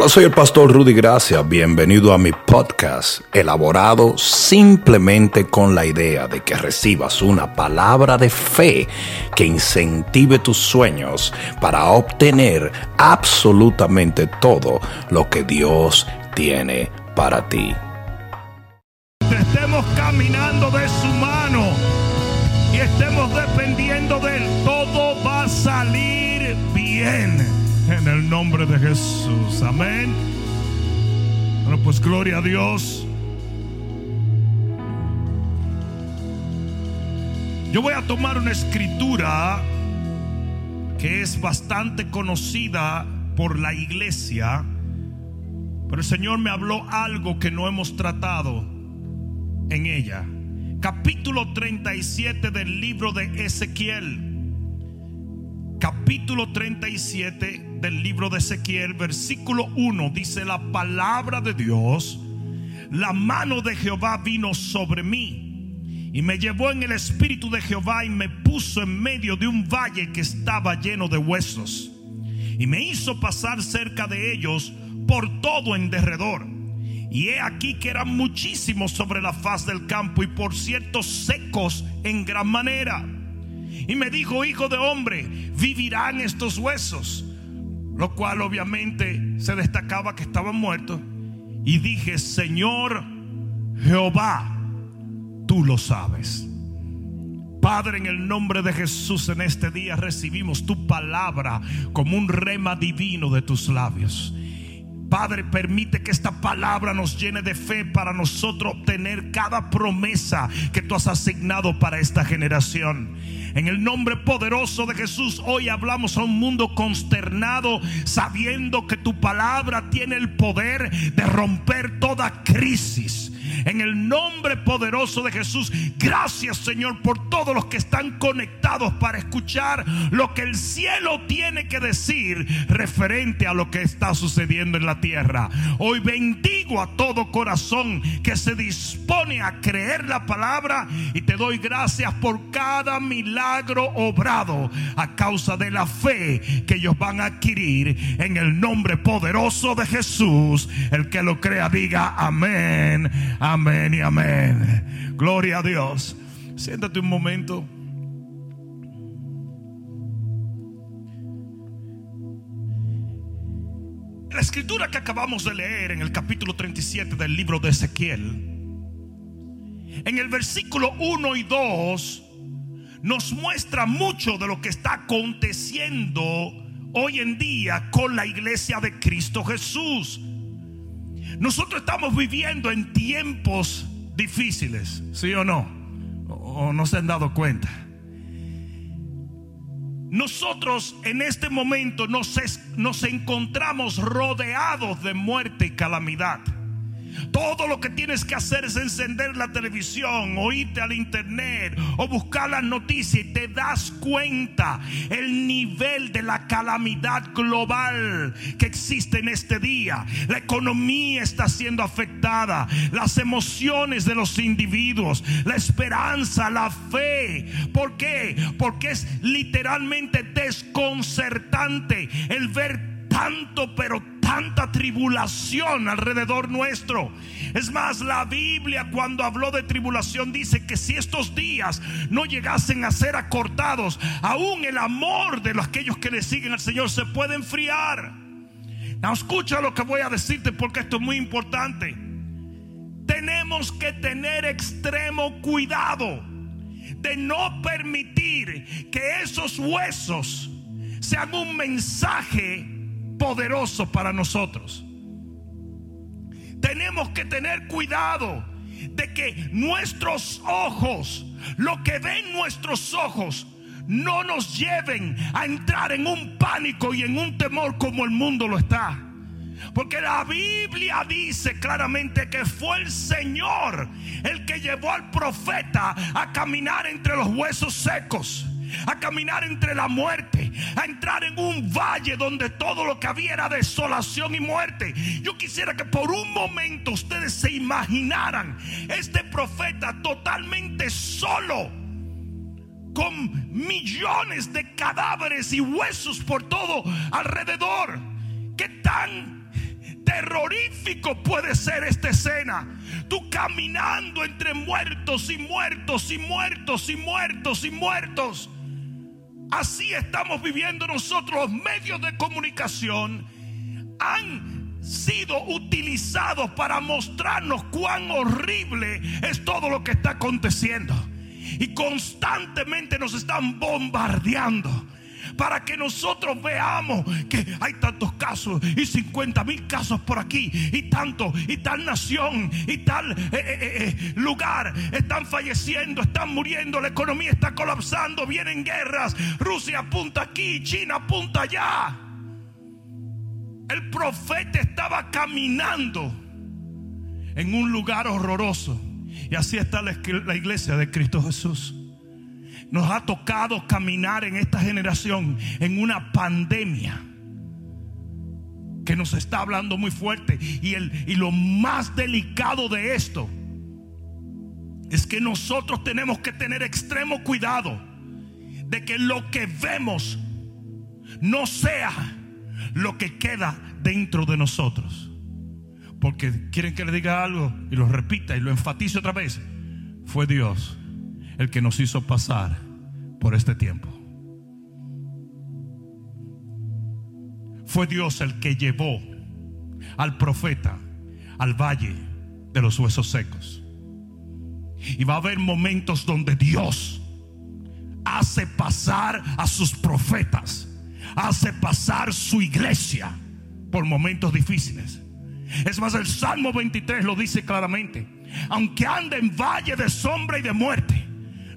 Hola, soy el pastor Rudy Gracia. Bienvenido a mi podcast, elaborado simplemente con la idea de que recibas una palabra de fe que incentive tus sueños para obtener absolutamente todo lo que Dios tiene para ti. Estemos caminando de su mano y estemos dependiendo de él. Todo va a salir bien en el nombre de Jesús. Amén. Bueno, pues gloria a Dios. Yo voy a tomar una escritura que es bastante conocida por la iglesia, pero el Señor me habló algo que no hemos tratado en ella. Capítulo 37 del libro de Ezequiel. Capítulo 37 del libro de Ezequiel, versículo 1, dice la palabra de Dios, la mano de Jehová vino sobre mí y me llevó en el espíritu de Jehová y me puso en medio de un valle que estaba lleno de huesos y me hizo pasar cerca de ellos por todo en derredor. Y he aquí que eran muchísimos sobre la faz del campo y por cierto secos en gran manera. Y me dijo, hijo de hombre, vivirán estos huesos lo cual obviamente se destacaba que estaban muertos. Y dije, Señor Jehová, tú lo sabes. Padre, en el nombre de Jesús, en este día recibimos tu palabra como un rema divino de tus labios. Padre, permite que esta palabra nos llene de fe para nosotros obtener cada promesa que tú has asignado para esta generación. En el nombre poderoso de Jesús, hoy hablamos a un mundo consternado, sabiendo que tu palabra tiene el poder de romper toda crisis en el nombre poderoso de Jesús, gracias Señor por todos los que están conectados para escuchar lo que el cielo tiene que decir referente a lo que está sucediendo en la tierra. Hoy bendigo a todo corazón que se dispone a creer la palabra y te doy gracias por cada milagro obrado a causa de la fe que ellos van a adquirir en el nombre poderoso de Jesús. El que lo crea diga amén. Amén y amén. Gloria a Dios. Siéntate un momento. La escritura que acabamos de leer en el capítulo 37 del libro de Ezequiel, en el versículo 1 y 2, nos muestra mucho de lo que está aconteciendo hoy en día con la iglesia de Cristo Jesús. Nosotros estamos viviendo en tiempos difíciles, ¿sí o no? ¿O no se han dado cuenta? Nosotros en este momento nos, nos encontramos rodeados de muerte y calamidad. Todo lo que tienes que hacer es encender la televisión, o irte al internet o buscar las noticias y te das cuenta el nivel de la calamidad global que existe en este día. La economía está siendo afectada, las emociones de los individuos, la esperanza, la fe. ¿Por qué? Porque es literalmente desconcertante el ver tanto, pero tanta tribulación alrededor nuestro. Es más, la Biblia cuando habló de tribulación dice que si estos días no llegasen a ser acortados, aún el amor de los aquellos que le siguen al Señor se puede enfriar. Now, escucha lo que voy a decirte porque esto es muy importante. Tenemos que tener extremo cuidado de no permitir que esos huesos sean un mensaje poderoso para nosotros. Tenemos que tener cuidado de que nuestros ojos, lo que ven nuestros ojos, no nos lleven a entrar en un pánico y en un temor como el mundo lo está. Porque la Biblia dice claramente que fue el Señor el que llevó al profeta a caminar entre los huesos secos a caminar entre la muerte, a entrar en un valle donde todo lo que había era desolación y muerte. Yo quisiera que por un momento ustedes se imaginaran este profeta totalmente solo, con millones de cadáveres y huesos por todo alrededor. ¿Qué tan terrorífico puede ser esta escena. Tú caminando entre muertos y muertos y muertos y muertos y muertos. Así estamos viviendo nosotros. Los medios de comunicación han sido utilizados para mostrarnos cuán horrible es todo lo que está aconteciendo. Y constantemente nos están bombardeando para que nosotros veamos que hay tantos casos y 50 mil casos por aquí y tanto y tal nación y tal eh, eh, eh, lugar están falleciendo, están muriendo, la economía está colapsando, vienen guerras, Rusia apunta aquí, China apunta allá. El profeta estaba caminando en un lugar horroroso y así está la iglesia de Cristo Jesús. Nos ha tocado caminar en esta generación en una pandemia que nos está hablando muy fuerte. Y, el, y lo más delicado de esto es que nosotros tenemos que tener extremo cuidado de que lo que vemos no sea lo que queda dentro de nosotros. Porque quieren que le diga algo y lo repita y lo enfatice otra vez. Fue Dios el que nos hizo pasar por este tiempo. Fue Dios el que llevó al profeta al valle de los huesos secos. Y va a haber momentos donde Dios hace pasar a sus profetas, hace pasar su iglesia por momentos difíciles. Es más, el Salmo 23 lo dice claramente. Aunque ande en valle de sombra y de muerte,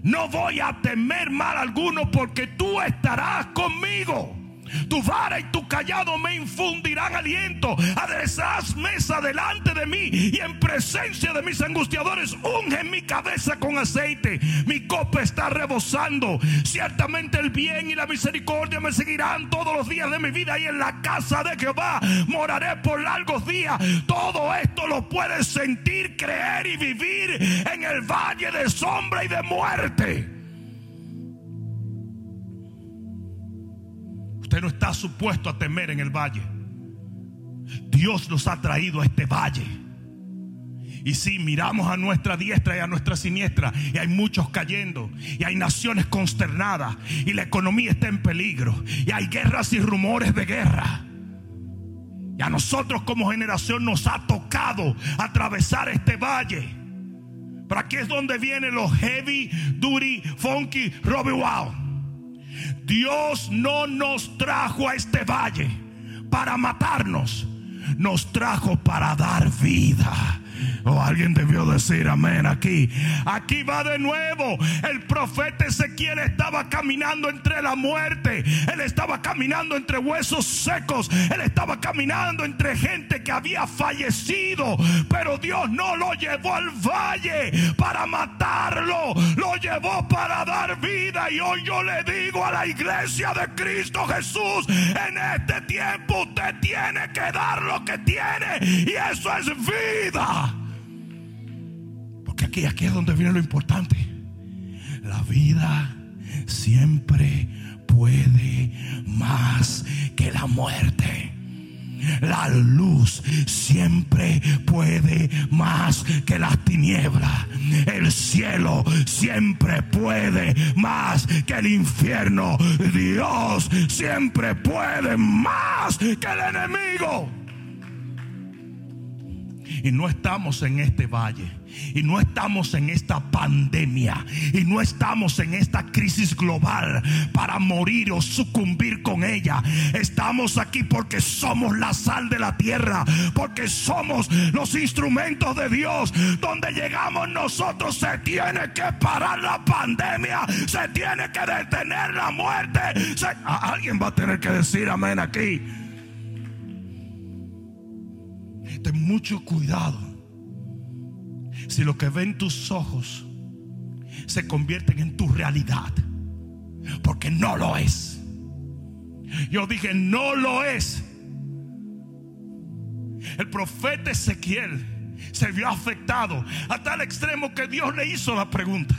no voy a temer mal alguno porque tú estarás conmigo. Tu vara y tu callado me infundirán aliento. Aderezarás mesa delante de mí y en presencia de mis angustiadores unge mi cabeza con aceite. Mi copa está rebosando. Ciertamente el bien y la misericordia me seguirán todos los días de mi vida y en la casa de Jehová moraré por largos días. Todo esto lo puedes sentir, creer y vivir en el valle de sombra y de muerte. No está supuesto a temer en el valle. Dios nos ha traído a este valle. Y si miramos a nuestra diestra y a nuestra siniestra, y hay muchos cayendo, y hay naciones consternadas, y la economía está en peligro, y hay guerras y rumores de guerra. Y a nosotros como generación nos ha tocado atravesar este valle. Pero aquí es donde vienen los heavy, duty, funky, Robbie Wow. Dios no nos trajo a este valle para matarnos, nos trajo para dar vida. Alguien debió decir amén aquí. Aquí va de nuevo. El profeta Ezequiel estaba caminando entre la muerte. Él estaba caminando entre huesos secos. Él estaba caminando entre gente que había fallecido. Pero Dios no lo llevó al valle para matarlo. Lo llevó para dar vida. Y hoy yo le digo a la iglesia de Cristo Jesús. En este tiempo usted tiene que dar lo que tiene. Y eso es vida aquí, aquí es donde viene lo importante. La vida siempre puede más que la muerte. La luz siempre puede más que las tinieblas. El cielo siempre puede más que el infierno. Dios siempre puede más que el enemigo. Y no estamos en este valle. Y no estamos en esta pandemia. Y no estamos en esta crisis global para morir o sucumbir con ella. Estamos aquí porque somos la sal de la tierra. Porque somos los instrumentos de Dios. Donde llegamos nosotros se tiene que parar la pandemia. Se tiene que detener la muerte. alguien va a tener que decir amén aquí ten mucho cuidado. Si lo que ven tus ojos se convierten en tu realidad, porque no lo es. Yo dije, no lo es. El profeta Ezequiel se vio afectado a tal extremo que Dios le hizo la pregunta.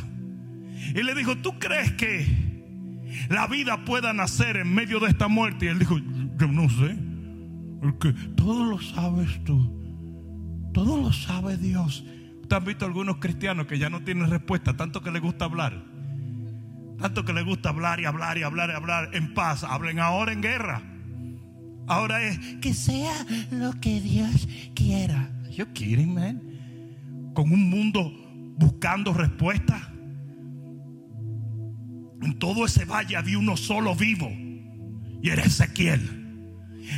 Y le dijo, ¿tú crees que la vida pueda nacer en medio de esta muerte? Y él dijo, yo no sé. Porque todo lo sabes tú. Todo lo sabe Dios. ¿Usted han visto algunos cristianos que ya no tienen respuesta, tanto que les gusta hablar? Tanto que les gusta hablar y hablar y hablar y hablar en paz. Hablen ahora en guerra. Ahora es que sea lo que Dios quiera. You kidding, man? Con un mundo buscando respuestas. En todo ese valle había uno solo vivo. Y era Ezequiel.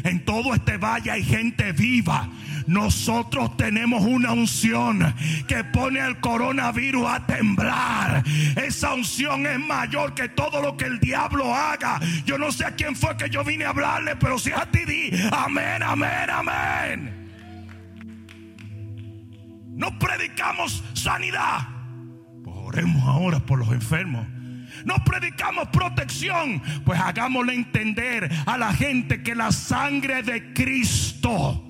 En todo este valle hay gente viva. Nosotros tenemos una unción que pone al coronavirus a temblar. Esa unción es mayor que todo lo que el diablo haga. Yo no sé a quién fue que yo vine a hablarle, pero si a ti di amén, amén, amén. No predicamos sanidad. Oremos ahora por los enfermos. No predicamos protección, pues hagámosle entender a la gente que la sangre de Cristo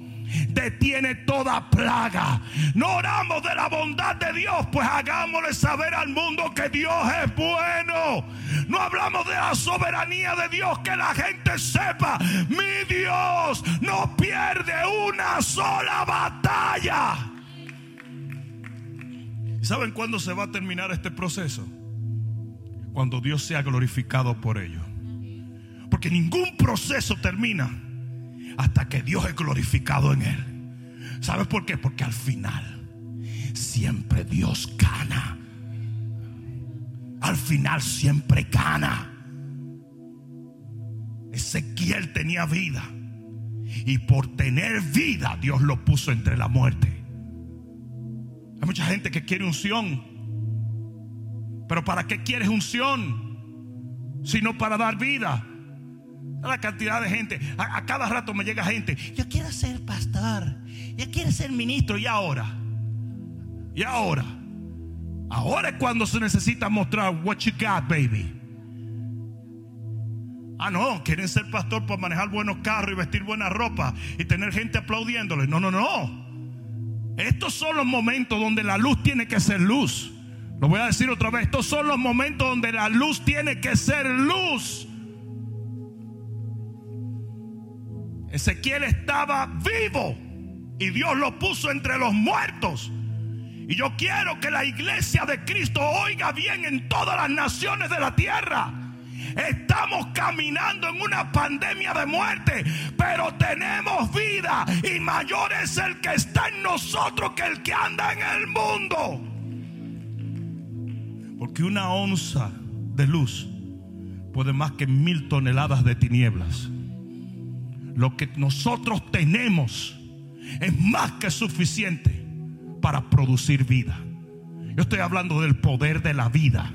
detiene toda plaga. No oramos de la bondad de Dios, pues hagámosle saber al mundo que Dios es bueno. No hablamos de la soberanía de Dios, que la gente sepa, mi Dios no pierde una sola batalla. ¿Saben cuándo se va a terminar este proceso? Cuando Dios sea glorificado por ello. Porque ningún proceso termina hasta que Dios es glorificado en él. ¿Sabes por qué? Porque al final siempre Dios gana. Al final siempre gana. Ezequiel tenía vida. Y por tener vida Dios lo puso entre la muerte. Hay mucha gente que quiere unción. Pero ¿para qué quieres unción? Sino para dar vida. La cantidad de gente. A, a, cada rato me llega gente. Yo quiero ser pastor. Yo quiero ser ministro. ¿Y ahora? ¿Y ahora? Ahora es cuando se necesita mostrar what you got, baby. Ah, no, quieren ser pastor para manejar buenos carros y vestir buena ropa y tener gente aplaudiéndole. No, no, no. Estos son los momentos donde la luz tiene que ser luz. Lo voy a decir otra vez. Estos son los momentos donde la luz tiene que ser luz. Ezequiel estaba vivo y Dios lo puso entre los muertos. Y yo quiero que la iglesia de Cristo oiga bien en todas las naciones de la tierra. Estamos caminando en una pandemia de muerte, pero tenemos vida y mayor es el que está en nosotros que el que anda en el mundo. Porque una onza de luz puede más que mil toneladas de tinieblas. Lo que nosotros tenemos es más que suficiente para producir vida. Yo estoy hablando del poder de la vida.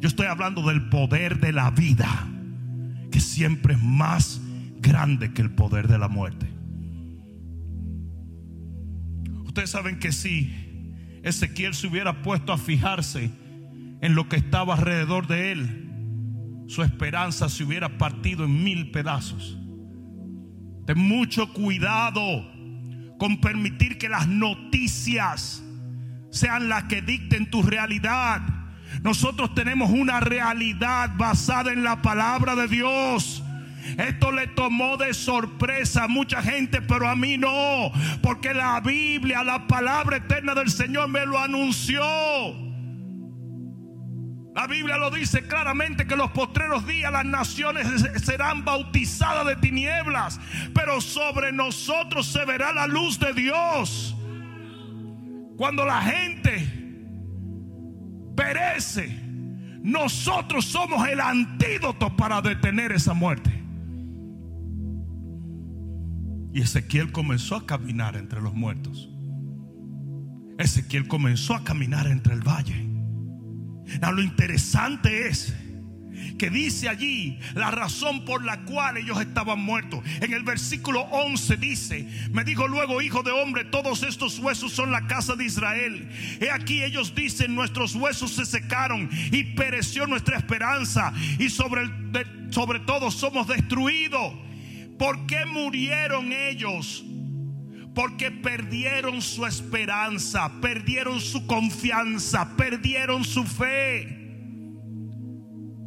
Yo estoy hablando del poder de la vida, que siempre es más grande que el poder de la muerte. Ustedes saben que si Ezequiel se hubiera puesto a fijarse en lo que estaba alrededor de él, su esperanza se hubiera partido en mil pedazos. Ten mucho cuidado con permitir que las noticias sean las que dicten tu realidad. Nosotros tenemos una realidad basada en la palabra de Dios. Esto le tomó de sorpresa a mucha gente, pero a mí no, porque la Biblia, la palabra eterna del Señor me lo anunció. La Biblia lo dice claramente que los postreros días las naciones serán bautizadas de tinieblas, pero sobre nosotros se verá la luz de Dios. Cuando la gente perece, nosotros somos el antídoto para detener esa muerte. Y Ezequiel comenzó a caminar entre los muertos. Ezequiel comenzó a caminar entre el valle. Lo interesante es que dice allí la razón por la cual ellos estaban muertos. En el versículo 11 dice, me dijo luego, hijo de hombre, todos estos huesos son la casa de Israel. He aquí ellos dicen, nuestros huesos se secaron y pereció nuestra esperanza y sobre, sobre todo somos destruidos. ¿Por qué murieron ellos? Porque perdieron su esperanza, perdieron su confianza, perdieron su fe.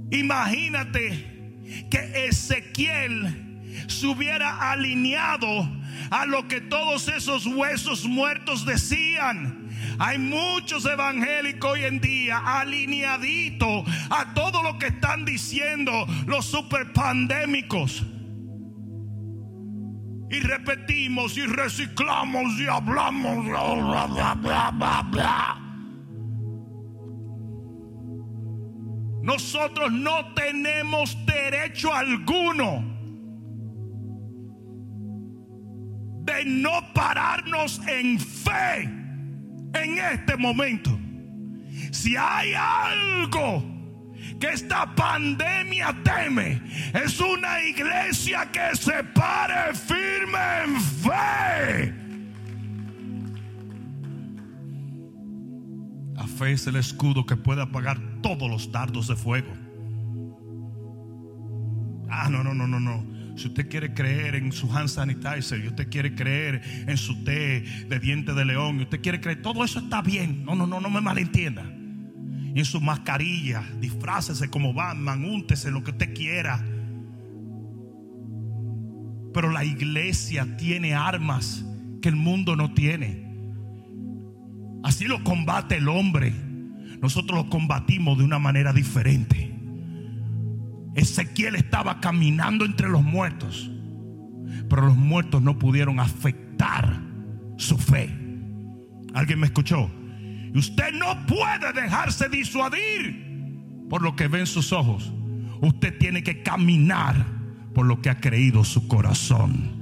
Imagínate que Ezequiel se hubiera alineado a lo que todos esos huesos muertos decían. Hay muchos evangélicos hoy en día alineaditos a todo lo que están diciendo los superpandémicos. Y repetimos y reciclamos y hablamos. Bla, bla, bla, bla, bla. Nosotros no tenemos derecho alguno de no pararnos en fe en este momento. Si hay algo que esta pandemia teme, es una iglesia que se pare firme en fe. La fe es el escudo que puede apagar todos los dardos de fuego. Ah, no, no, no, no, no. Si usted quiere creer en su hand sanitizer, y usted quiere creer en su té de diente de león, y usted quiere creer, todo eso está bien. No, no, no, no me malentienda. Y en su mascarilla, disfrácese como Batman, úntese lo que usted quiera. Pero la iglesia tiene armas que el mundo no tiene. Así lo combate el hombre. Nosotros lo combatimos de una manera diferente. Ezequiel estaba caminando entre los muertos, pero los muertos no pudieron afectar su fe. ¿Alguien me escuchó? Y usted no puede dejarse disuadir por lo que ve en sus ojos. Usted tiene que caminar por lo que ha creído su corazón.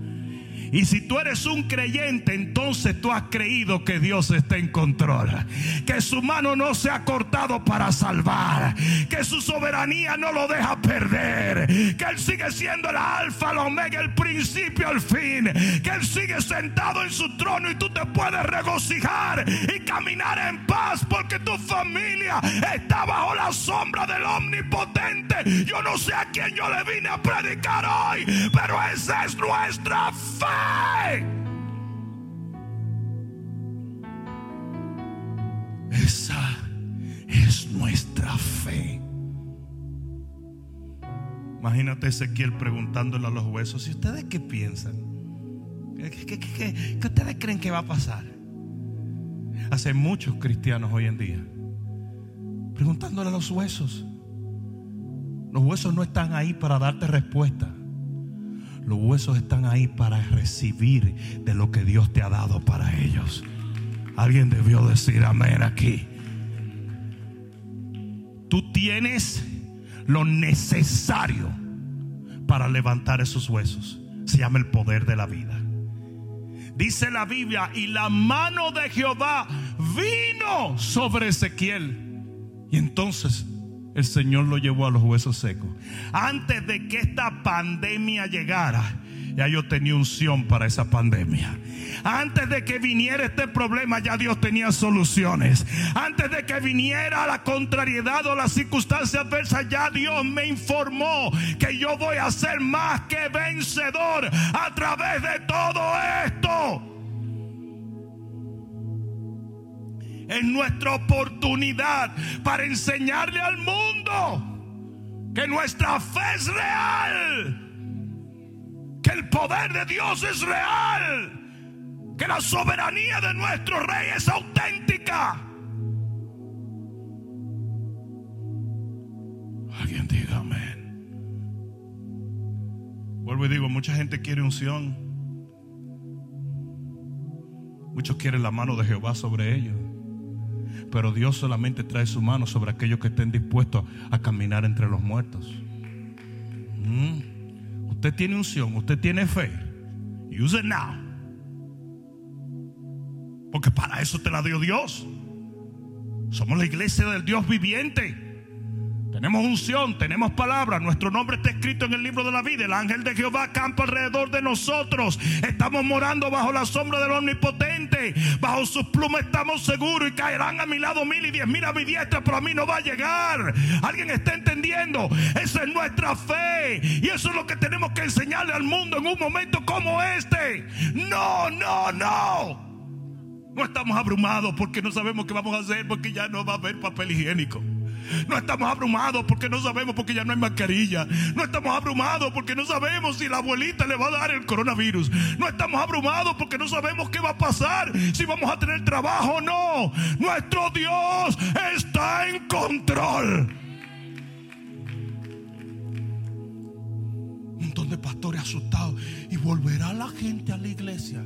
Y si tú eres un creyente, entonces tú has creído que Dios está en control. Que su mano no se ha cortado para salvar. Que su soberanía no lo deja perder. Que Él sigue siendo el alfa, el omega, el principio, el fin. Que Él sigue sentado en su trono y tú te puedes regocijar y caminar en paz porque tu familia está bajo la sombra del omnipotente. Yo no sé a quién yo le vine a predicar hoy, pero esa es nuestra fe. Esa es nuestra fe. Imagínate Ezequiel preguntándole a los huesos, ¿y ustedes qué piensan? ¿Qué, ustedes creen que va a pasar? Hace muchos cristianos hoy en día preguntándole a los huesos. Los huesos no están ahí para darte respuesta. Los huesos están ahí para recibir de lo que Dios te ha dado para ellos. Alguien debió decir amén aquí. Tú tienes lo necesario para levantar esos huesos. Se llama el poder de la vida. Dice la Biblia, y la mano de Jehová vino sobre Ezequiel. Y entonces el Señor lo llevó a los huesos secos. Antes de que esta pandemia llegara, ya yo tenía unción para esa pandemia. Antes de que viniera este problema, ya Dios tenía soluciones. Antes de que viniera la contrariedad o la circunstancia adversa, ya Dios me informó que yo voy a ser más que vencedor a través de todo esto. Es nuestra oportunidad para enseñarle al mundo que nuestra fe es real, que el poder de Dios es real, que la soberanía de nuestro rey es auténtica. Alguien diga amén. Vuelvo y digo, mucha gente quiere unción. Muchos quieren la mano de Jehová sobre ellos. Pero Dios solamente trae su mano sobre aquellos que estén dispuestos a caminar entre los muertos. Mm. Usted tiene unción, usted tiene fe. Use it now. Porque para eso te la dio Dios. Somos la iglesia del Dios viviente. Tenemos unción, tenemos palabra. Nuestro nombre está escrito en el libro de la vida. El ángel de Jehová campa alrededor de nosotros. Estamos morando bajo la sombra del omnipotente. Bajo sus plumas estamos seguros y caerán a mi lado mil y diez mil a mi diestra, pero a mí no va a llegar. ¿Alguien está entendiendo? Esa es nuestra fe. Y eso es lo que tenemos que enseñarle al mundo en un momento como este. No, no, no. No estamos abrumados porque no sabemos qué vamos a hacer porque ya no va a haber papel higiénico. No estamos abrumados porque no sabemos porque ya no hay mascarilla. No estamos abrumados porque no sabemos si la abuelita le va a dar el coronavirus. No estamos abrumados porque no sabemos qué va a pasar, si vamos a tener trabajo o no. Nuestro Dios está en control. Un montón de pastores asustados. Y volverá la gente a la iglesia.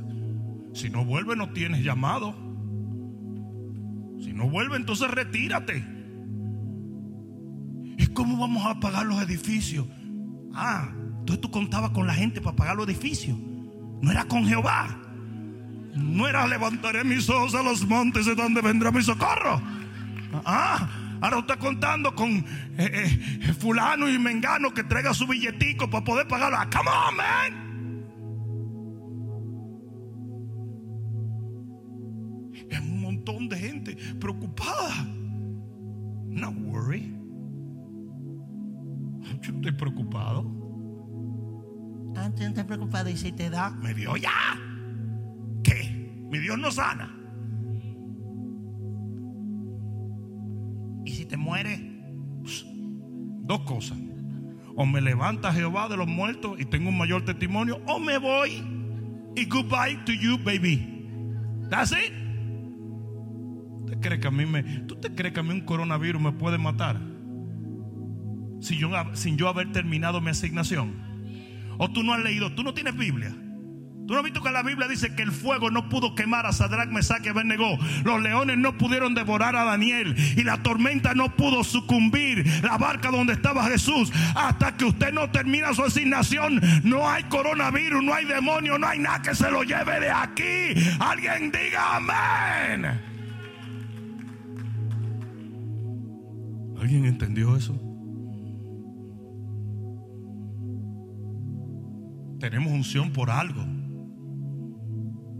Si no vuelve, no tienes llamado. Si no vuelve, entonces retírate. ¿Y cómo vamos a pagar los edificios? Ah, entonces tú contabas con la gente para pagar los edificios. No era con Jehová. No era levantaré mis ojos a los montes de donde vendrá mi socorro. Ah, ahora está contando con eh, eh, fulano y mengano que traiga su billetico para poder pagarlo. Ah, come on, man. Es un montón de gente preocupada. No worry. Yo estoy preocupado. Antes no te preocupado y si te da. Me dio ya. ¿Qué? Mi Dios no sana. Y si te mueres, pues, dos cosas. O me levanta Jehová de los muertos y tengo un mayor testimonio, o me voy y goodbye to you, baby. That's it. ¿Usted cree que a mí me, ¿Tú te crees que a mí un coronavirus me puede matar? Sin yo, sin yo haber terminado mi asignación. O tú no has leído, tú no tienes Biblia. Tú no has visto que la Biblia dice que el fuego no pudo quemar a Sadrach, Mesach y Abednego. Los leones no pudieron devorar a Daniel. Y la tormenta no pudo sucumbir la barca donde estaba Jesús. Hasta que usted no termina su asignación, no hay coronavirus, no hay demonio, no hay nada que se lo lleve de aquí. Alguien diga amén. ¿Alguien entendió eso? Tenemos unción por algo.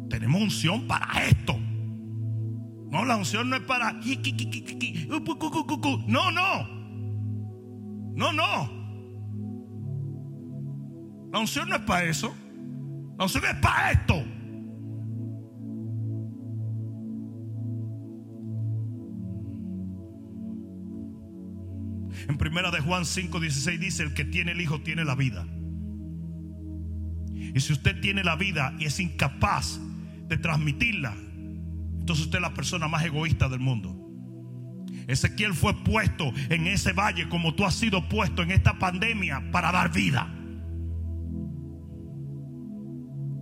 Tenemos unción para esto. No, la unción no es para. No, no. No, no. La unción no es para eso. La unción es para esto. En primera de Juan 5:16 dice, el que tiene el Hijo tiene la vida. Y si usted tiene la vida y es incapaz de transmitirla, entonces usted es la persona más egoísta del mundo. Ezequiel fue puesto en ese valle como tú has sido puesto en esta pandemia para dar vida.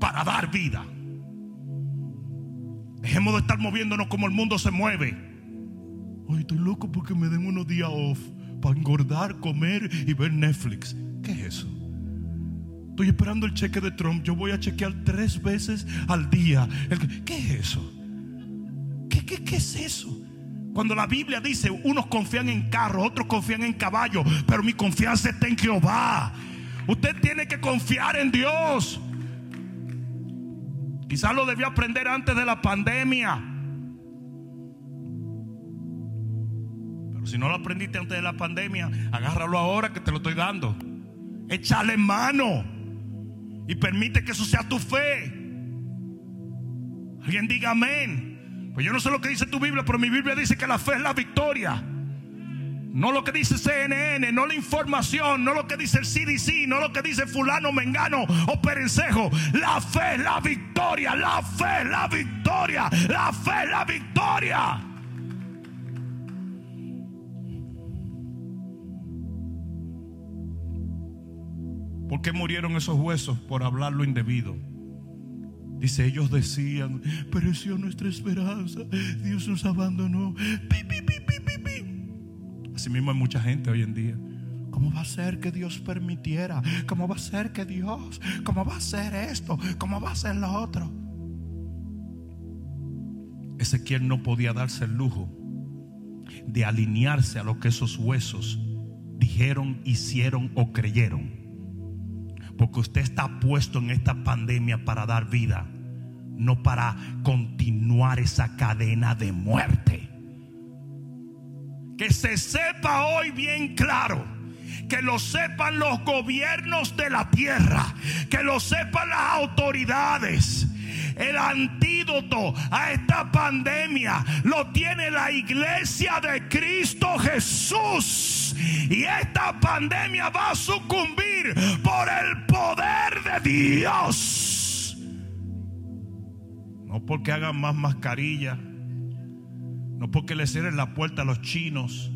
Para dar vida. Dejemos de estar moviéndonos como el mundo se mueve. Ay, estoy loco porque me den unos días off para engordar, comer y ver Netflix. ¿Qué es eso? Estoy esperando el cheque de Trump. Yo voy a chequear tres veces al día. ¿Qué es eso? ¿Qué, es eso? Cuando la Biblia dice, unos confían en carros, otros confían en caballos, pero mi confianza está en Jehová. Usted tiene que confiar en Dios. Quizás lo debió aprender antes de la pandemia. Pero si no lo aprendiste antes de la pandemia, agárralo ahora que te lo estoy dando. Échale mano. Y permite que eso sea tu fe. Alguien diga amén. Pues yo no sé lo que dice tu Biblia, pero mi Biblia dice que la fe es la victoria. No lo que dice CNN, no la información, no lo que dice el CDC, no lo que dice fulano, mengano o perencejo. La fe es la victoria, la fe es la victoria, la fe es la victoria. ¿Por qué murieron esos huesos? Por hablar lo indebido. Dice, ellos decían, pereció nuestra esperanza, Dios nos abandonó. Pi, Así mismo hay mucha gente hoy en día. ¿Cómo va a ser que Dios permitiera? ¿Cómo va a ser que Dios? ¿Cómo va a ser esto? ¿Cómo va a ser lo otro? Ezequiel no podía darse el lujo de alinearse a lo que esos huesos dijeron, hicieron o creyeron. Porque usted está puesto en esta pandemia para dar vida, no para continuar esa cadena de muerte. Que se sepa hoy bien claro. Que lo sepan los gobiernos de la tierra. Que lo sepan las autoridades. El antídoto a esta pandemia lo tiene la iglesia de Cristo Jesús. Y esta pandemia va a sucumbir por el poder de Dios. No porque hagan más mascarilla. No porque le cierren la puerta a los chinos.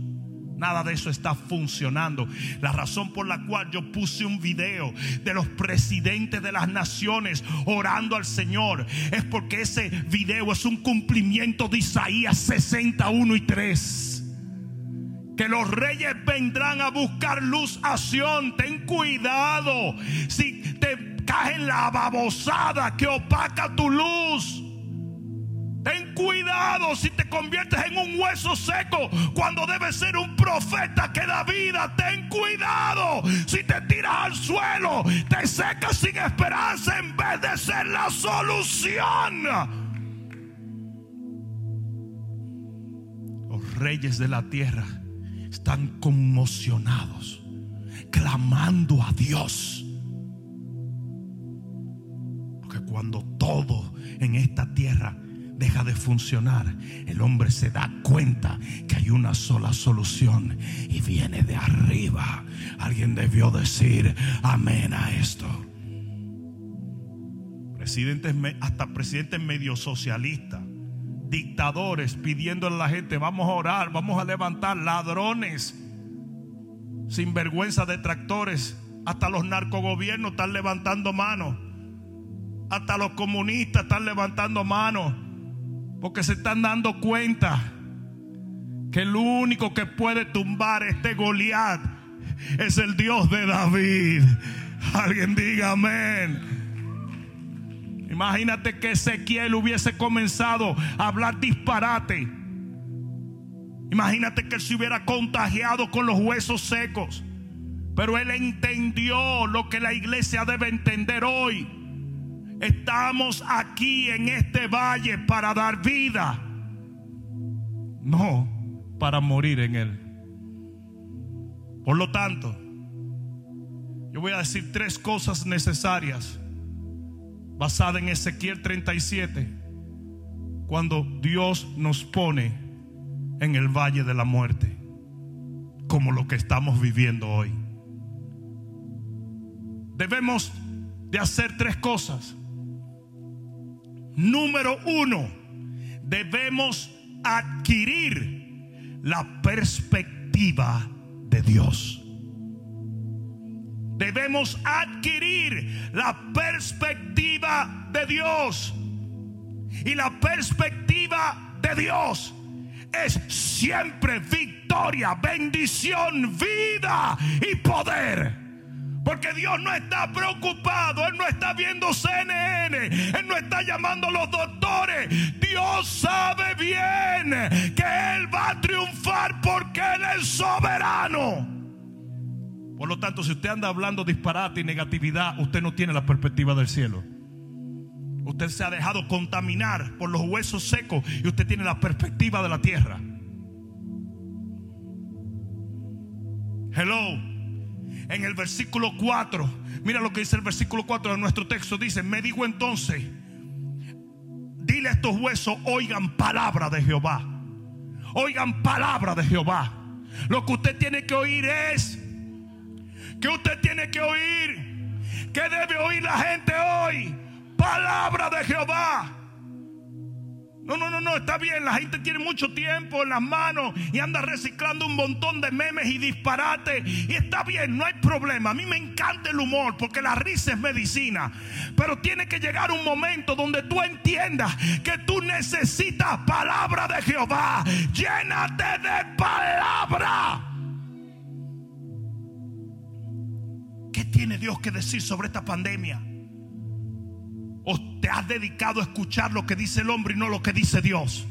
Nada de eso está funcionando. La razón por la cual yo puse un video de los presidentes de las naciones orando al Señor es porque ese video es un cumplimiento de Isaías 61 y 3. Que los reyes vendrán a buscar luz a Sion. Ten cuidado. Si te caes en la babosada que opaca tu luz. Ten cuidado si te conviertes en un hueso seco cuando debes ser un profeta que da vida. Ten cuidado si te tiras al suelo, te secas sin esperanza en vez de ser la solución. Los reyes de la tierra están conmocionados, clamando a Dios. Porque cuando todo en esta tierra deja de funcionar, el hombre se da cuenta que hay una sola solución y viene de arriba. Alguien debió decir amén a esto. Presidentes, hasta presidentes medio socialistas, dictadores pidiéndole a la gente, vamos a orar, vamos a levantar ladrones, sin vergüenza detractores, hasta los narcogobiernos están levantando manos. Hasta los comunistas están levantando manos. Porque se están dando cuenta que el único que puede tumbar este Goliat es el Dios de David. Alguien diga amén. Imagínate que Ezequiel hubiese comenzado a hablar disparate. Imagínate que él se hubiera contagiado con los huesos secos. Pero él entendió lo que la iglesia debe entender hoy. Estamos aquí en este valle para dar vida, no para morir en él. Por lo tanto, yo voy a decir tres cosas necesarias basadas en Ezequiel 37, cuando Dios nos pone en el valle de la muerte, como lo que estamos viviendo hoy. Debemos de hacer tres cosas. Número uno, debemos adquirir la perspectiva de Dios. Debemos adquirir la perspectiva de Dios. Y la perspectiva de Dios es siempre victoria, bendición, vida y poder. Porque Dios no está preocupado, Él no está viendo CNN, Él no está llamando a los doctores. Dios sabe bien que Él va a triunfar porque Él es soberano. Por lo tanto, si usted anda hablando disparate y negatividad, usted no tiene la perspectiva del cielo. Usted se ha dejado contaminar por los huesos secos y usted tiene la perspectiva de la tierra. Hello en el versículo 4. Mira lo que dice el versículo 4 de nuestro texto. Dice, me dijo entonces, dile a estos huesos, oigan palabra de Jehová. Oigan palabra de Jehová. Lo que usted tiene que oír es, que usted tiene que oír, que debe oír la gente hoy. Palabra de Jehová. No, no, no, no, está bien. La gente tiene mucho tiempo en las manos y anda reciclando un montón de memes y disparates. Y está bien, no hay problema. A mí me encanta el humor porque la risa es medicina. Pero tiene que llegar un momento donde tú entiendas que tú necesitas palabra de Jehová. Llénate de palabra. ¿Qué tiene Dios que decir sobre esta pandemia? ¿O te has dedicado a escuchar lo que dice el hombre y no lo que dice Dios?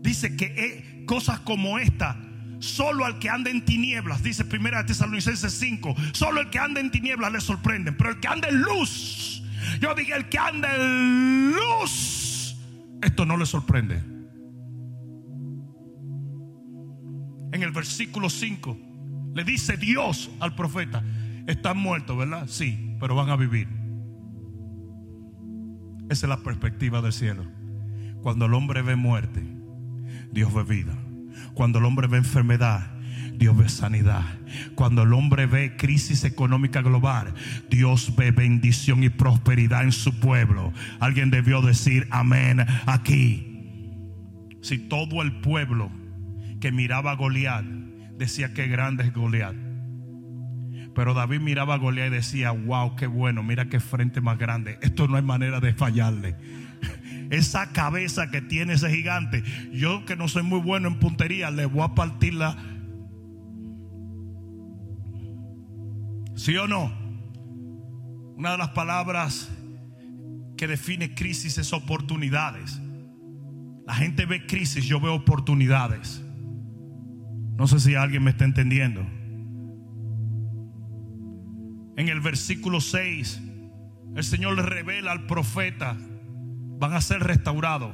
Dice que eh, cosas como esta, solo al que anda en tinieblas, dice primera Tesalonicenses 5, solo el que anda en tinieblas le sorprenden, pero el que anda en luz, yo dije el que anda en luz, esto no le sorprende. En el versículo 5 Le dice Dios al profeta, están muertos, ¿verdad? Sí, pero van a vivir. Esa es la perspectiva del cielo. Cuando el hombre ve muerte, Dios ve vida. Cuando el hombre ve enfermedad, Dios ve sanidad. Cuando el hombre ve crisis económica global, Dios ve bendición y prosperidad en su pueblo. Alguien debió decir amén aquí. Si todo el pueblo que miraba a Goliat decía que grande es Goliat. Pero David miraba a Goliat y decía, wow, qué bueno, mira qué frente más grande. Esto no hay manera de fallarle. Esa cabeza que tiene ese gigante, yo que no soy muy bueno en puntería, le voy a partir la ¿Sí o no? Una de las palabras que define crisis es oportunidades. La gente ve crisis, yo veo oportunidades. No sé si alguien me está entendiendo. En el versículo 6, el Señor le revela al profeta, van a ser restaurados,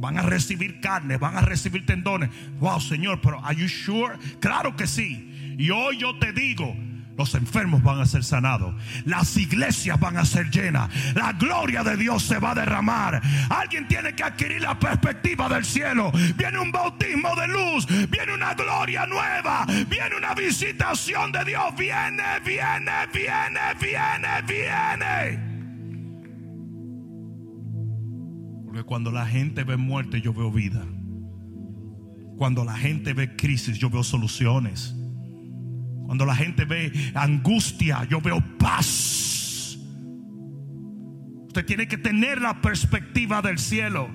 van a recibir carne, van a recibir tendones. Wow, Señor, pero ¿are you sure? Claro que sí. Y hoy yo te digo, los enfermos van a ser sanados. Las iglesias van a ser llenas. La gloria de Dios se va a derramar. Alguien tiene que adquirir la perspectiva del cielo. Viene un bautismo de luz. Viene una gloria nueva. Viene una visitación de Dios. Viene, viene, viene, viene, viene. Porque cuando la gente ve muerte, yo veo vida. Cuando la gente ve crisis, yo veo soluciones. Cuando la gente ve angustia, yo veo paz. Usted tiene que tener la perspectiva del cielo.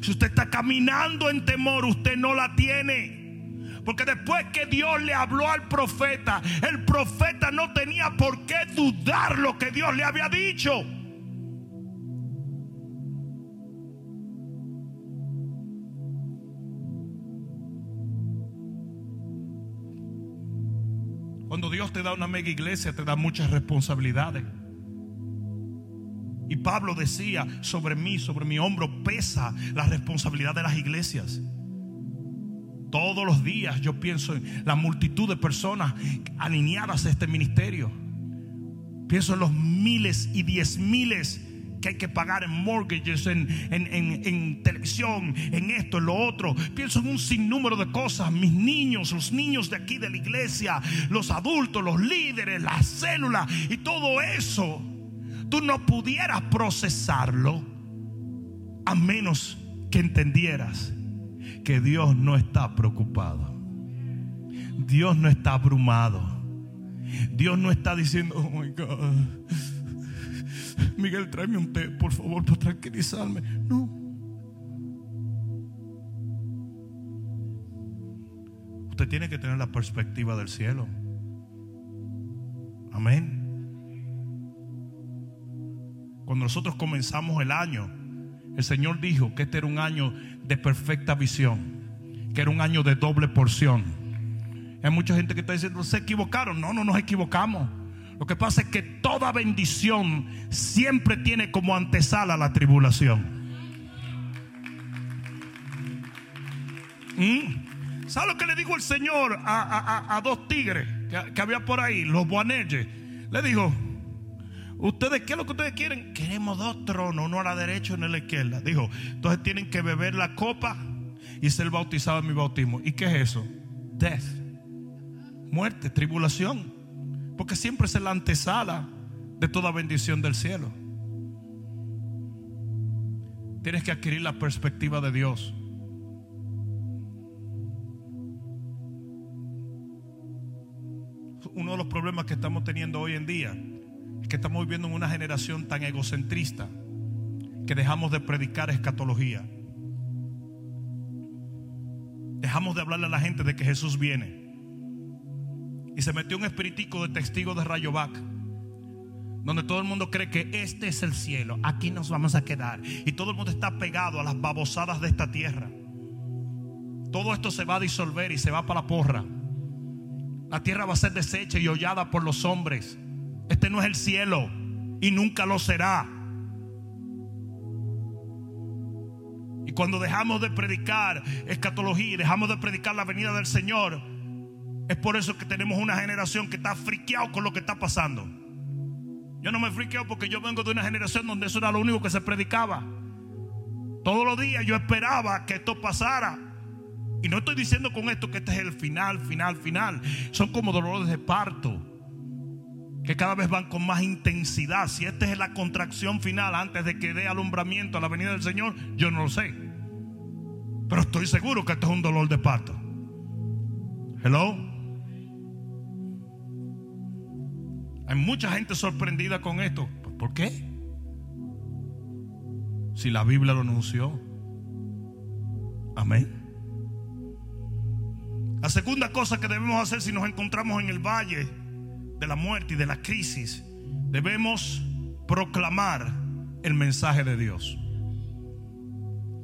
Si usted está caminando en temor, usted no la tiene. Porque después que Dios le habló al profeta, el profeta no tenía por qué dudar lo que Dios le había dicho. Te da una mega iglesia, te da muchas responsabilidades. Y Pablo decía, sobre mí, sobre mi hombro pesa la responsabilidad de las iglesias. Todos los días yo pienso en la multitud de personas alineadas a este ministerio. Pienso en los miles y diez miles que hay que pagar en mortgages, en, en, televisión, en esto, en lo otro. Pienso en un sinnúmero de cosas. Mis niños, los niños de aquí de la iglesia, los adultos, los líderes, las células y todo eso. Tú no pudieras procesarlo a menos que entendieras que Dios no está preocupado. Dios no está abrumado. Dios no está diciendo, oh my God Miguel, tráeme un té, por favor, para tranquilizarme. No. Usted tiene que tener la perspectiva del cielo. Amén. Cuando nosotros comenzamos el año, el Señor dijo que este era un año de perfecta visión, que era un año de doble porción. Hay mucha gente que está diciendo, se equivocaron. No, no nos equivocamos. Lo que pasa es que toda bendición siempre tiene como antesala la tribulación. ¿Mm? ¿Sabe lo que le dijo el Señor a, dos tigres que, había por ahí, los Boanelles? Le dijo, ¿ustedes qué es lo que ustedes quieren? Queremos dos tronos, uno a la derecha y uno a la izquierda. Dijo, entonces tienen que beber la copa y ser bautizados en mi bautismo. ¿Y qué es eso? Death, muerte, tribulación. Porque siempre es la antesala de toda bendición del cielo. Tienes que adquirir la perspectiva de Dios. Uno de los problemas que estamos teniendo hoy en día es que estamos viviendo en una generación tan egocentrista que dejamos de predicar escatología. Dejamos de hablarle a la gente de que Jesús viene. Y se metió un espiritico de testigo de Rayovac. Donde todo el mundo cree que este es el cielo. Aquí nos vamos a quedar. Y todo el mundo está pegado a las babosadas de esta tierra. Todo esto se va a disolver y se va para la porra. La tierra va a ser deshecha y hollada por los hombres. Este no es el cielo y nunca lo será. Y cuando dejamos de predicar escatología dejamos de predicar la venida del Señor, Es por eso que tenemos una generación que está friqueado con lo que está pasando. Yo no me friqueo porque yo vengo de una generación donde eso era lo único que se predicaba. Todos los días yo esperaba que esto pasara. Y no estoy diciendo con esto que este es el final, final, final. Son como dolores de parto. Que cada vez van con más intensidad. Si esta es la contracción final antes de que dé alumbramiento a la venida del Señor, yo no lo sé. Pero estoy seguro que esto es un dolor de parto. Hello. Hay mucha gente sorprendida con esto. ¿Por qué? Si la Biblia lo anunció. Amén. La segunda cosa que debemos hacer si nos encontramos en el valle de la muerte y de la crisis, debemos proclamar el mensaje de Dios.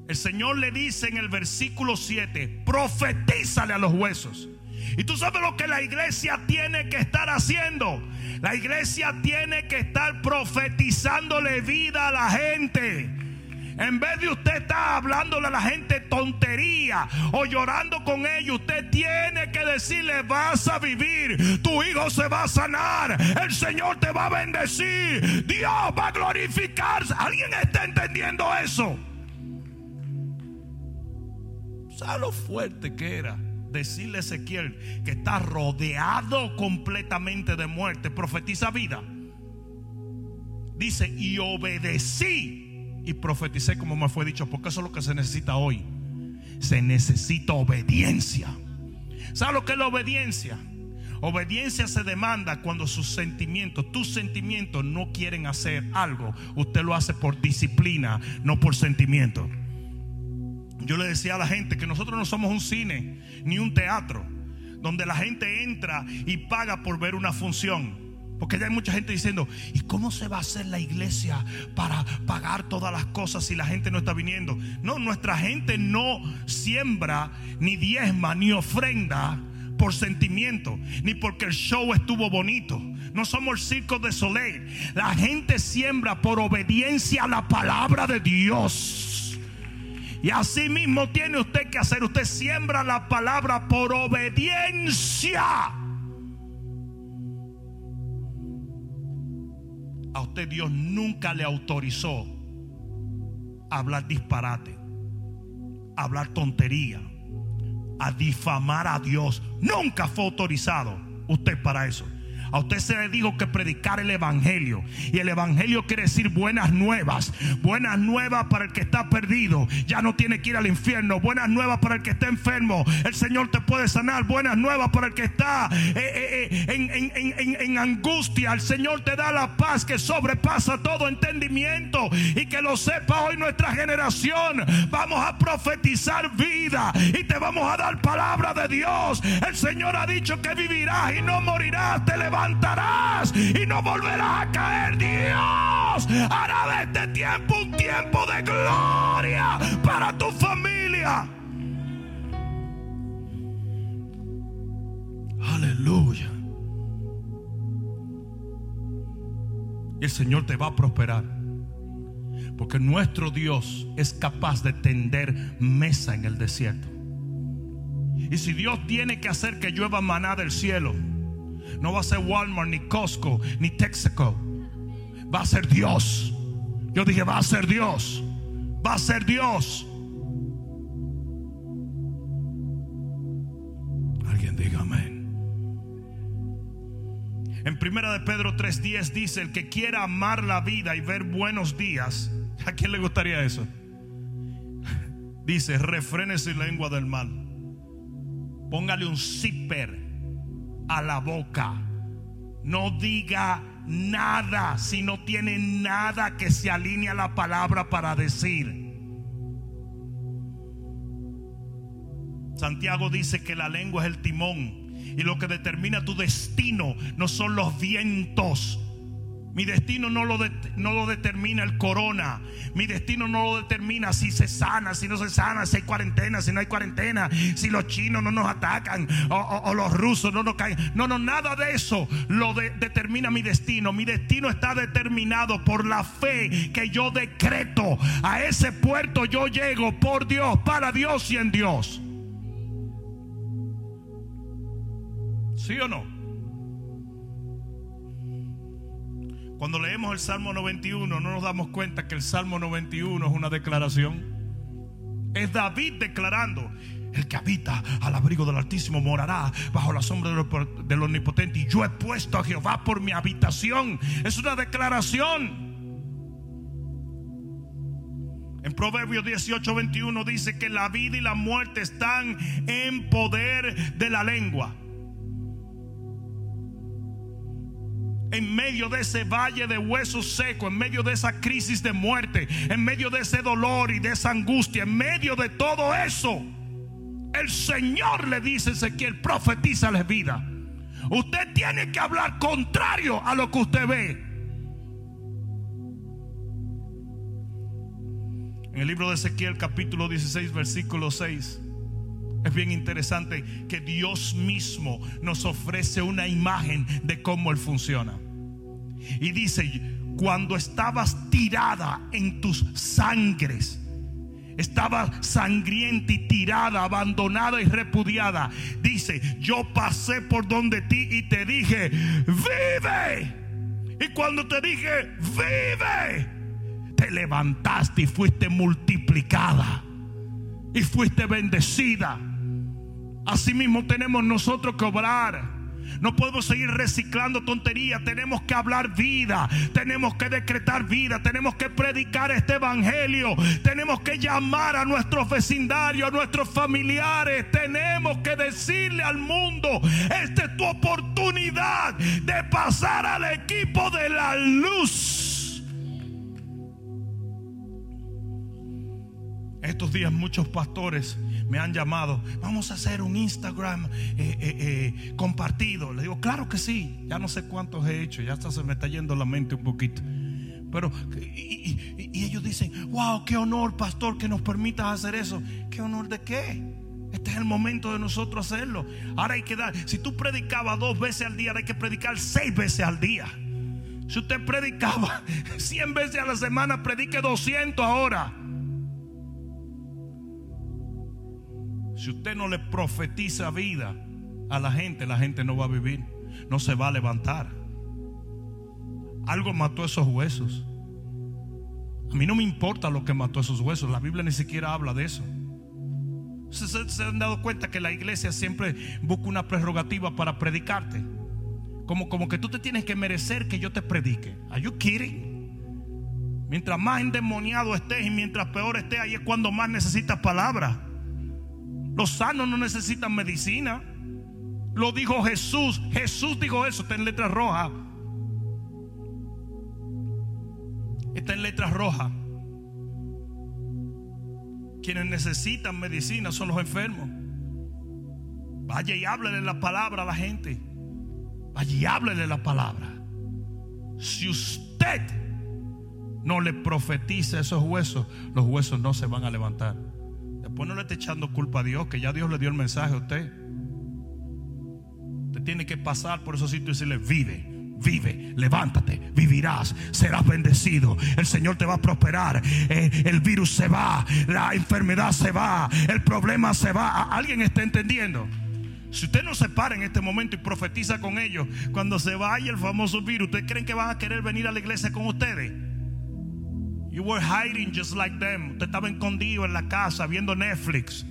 El Señor le dice en el versículo 7, profetízale a los huesos. Y tú sabes lo que la iglesia tiene que estar haciendo. La iglesia tiene que estar profetizándole vida a la gente. En vez de usted estar hablándole a la gente tontería o llorando con ellos, usted tiene que decirle, vas a vivir, tu hijo se va a sanar, el Señor te va a bendecir, Dios va a glorificarse. ¿Alguien está entendiendo eso? ¿Sabe lo fuerte que era? Decirle a Ezequiel que está rodeado completamente de muerte, profetiza vida. Dice, y obedecí y profeticé como me fue dicho, porque eso es lo que se necesita hoy. Se necesita obediencia. ¿Sabe lo que es la obediencia? Obediencia se demanda cuando sus sentimientos, tus sentimientos no quieren hacer algo. Usted lo hace por disciplina, no por sentimiento. Yo le decía a la gente que nosotros no somos un cine ni un teatro donde la gente entra y paga por ver una función. Porque ya hay mucha gente diciendo, ¿y cómo se va a hacer la iglesia para pagar todas las cosas si la gente no está viniendo? No, nuestra gente no siembra, ni diezma, ni ofrenda por sentimiento, ni porque el show estuvo bonito. No somos el circo de Soleil. La gente siembra por obediencia a la palabra de Dios. Y así mismo tiene usted que hacer. Usted siembra la palabra por obediencia. a usted Dios nunca le autorizó a hablar disparate, a hablar tontería, a difamar a Dios. Nunca fue autorizado usted para eso. A usted se le dijo que predicar el Evangelio. Y el Evangelio quiere decir buenas nuevas. Buenas nuevas para el que está perdido. Ya no tiene que ir al infierno. Buenas nuevas para el que está enfermo. El Señor te puede sanar. Buenas nuevas para el que está eh, eh, eh, en, angustia. El Señor te da la paz que sobrepasa todo entendimiento. Y que lo sepa hoy nuestra generación. Vamos a profetizar vida. Y te vamos a dar palabra de Dios. El Señor ha dicho que vivirás y no morirás. Te levantarás levantarás y no volverás a caer. Dios hará de este tiempo un tiempo de gloria para tu familia. Aleluya. Y el Señor te va a prosperar. Porque nuestro Dios es capaz de tender mesa en el desierto. Y si Dios tiene que hacer que llueva maná del cielo, no va a ser Walmart, ni Costco, ni Texaco. Va a ser Dios. Yo dije, va a ser Dios. Va a ser Dios. Alguien diga amén. En primera de Pedro 3:10 dice, el que quiera amar la vida y ver buenos días, ¿a quién le gustaría eso? Dice, refrene su lengua del mal. Póngale un zipper a la boca. No diga nada si no tiene nada que se alinee a la palabra para decir. Santiago dice que la lengua es el timón y lo que determina tu destino no son los vientos mi destino no lo, no lo determina el corona. Mi destino no lo determina si se sana, si no se sana, si hay cuarentena, si no hay cuarentena, si los chinos no nos atacan o, los rusos no nos caen. No, no, nada de eso lo determina mi destino. Mi destino está determinado por la fe que yo decreto. A ese puerto yo llego por Dios, para Dios y en Dios. ¿Sí o no? Cuando leemos el Salmo 91 no nos damos cuenta que el Salmo 91 es una declaración. Es David declarando, el que habita al abrigo del Altísimo morará bajo la sombra del Omnipotente. Y yo he puesto a Jehová por mi habitación. Es una declaración. En Proverbios 18, 21 dice que la vida y la muerte están en poder de la lengua. En medio de ese valle de huesos secos, en medio de esa crisis de muerte, en medio de ese dolor y de esa angustia, en medio de todo eso, el Señor le dice a Ezequiel, profetízale vida. Usted tiene que hablar contrario a lo que usted ve. En el libro de Ezequiel capítulo 16 versículo 6 es bien interesante que Dios mismo nos ofrece una imagen de cómo Él funciona. Y dice, cuando estabas tirada en tus sangres, estaba sangrienta y tirada, abandonada y repudiada. Dice, yo pasé por donde ti y te dije, vive. Y cuando te dije, vive, te levantaste y fuiste multiplicada. Y fuiste bendecida. Asimismo tenemos nosotros que obrar. No podemos seguir reciclando tonterías. Tenemos que hablar vida. Tenemos que decretar vida. Tenemos que predicar este evangelio. Tenemos que llamar a nuestros vecindarios, a nuestros familiares. Tenemos que decirle al mundo, esta es tu oportunidad de pasar al equipo de la luz. Estos días muchos pastores me han llamado, vamos a hacer un Instagram eh, eh, eh, compartido. Le digo, claro que sí, ya no sé cuántos he hecho, ya hasta se me está yendo la mente un poquito. Pero, y, ellos dicen, wow, qué honor, pastor, que nos permitas hacer eso. ¿Qué honor de qué? Este es el momento de nosotros hacerlo. Ahora hay que dar, si tú predicabas dos veces al día, hay que predicar seis veces al día. Si usted predicaba 100 veces a la semana, predique 200 ahora. Si usted no le profetiza vida a la gente, la gente no va a vivir, no se va a levantar. Algo mató esos huesos. A mí no me importa lo que mató esos huesos. La Biblia ni siquiera habla de eso. ¿Se, se han dado cuenta que la iglesia siempre busca una prerrogativa para predicarte? Como, como que tú te tienes que merecer que yo te predique. ¿Are you kidding? Mientras más endemoniado estés y mientras peor estés, ahí es cuando más necesitas palabras. Los sanos no necesitan medicina. Lo dijo Jesús. Jesús dijo eso. Está en letras rojas. Está en letras rojas. Quienes necesitan medicina son los enfermos. Vaya y háblele la palabra a la gente. Vaya y háblele la palabra. Si usted no le profetiza esos huesos, los huesos no se van a levantar. Después no le esté echando culpa a Dios, que ya Dios le dio el mensaje a usted. Usted tiene que pasar por esos sitios y decirle, vive, vive, levántate, vivirás, serás bendecido, el Señor te va a prosperar, eh, el virus se va, la enfermedad se va, el problema se va. ¿Alguien está entendiendo? Si usted no se para en este momento y profetiza con ellos, cuando se vaya el famoso virus, ¿ustedes creen que van a querer venir a la iglesia con ustedes? You were hiding just like them. Usted estaba escondido en la casa viendo Netflix.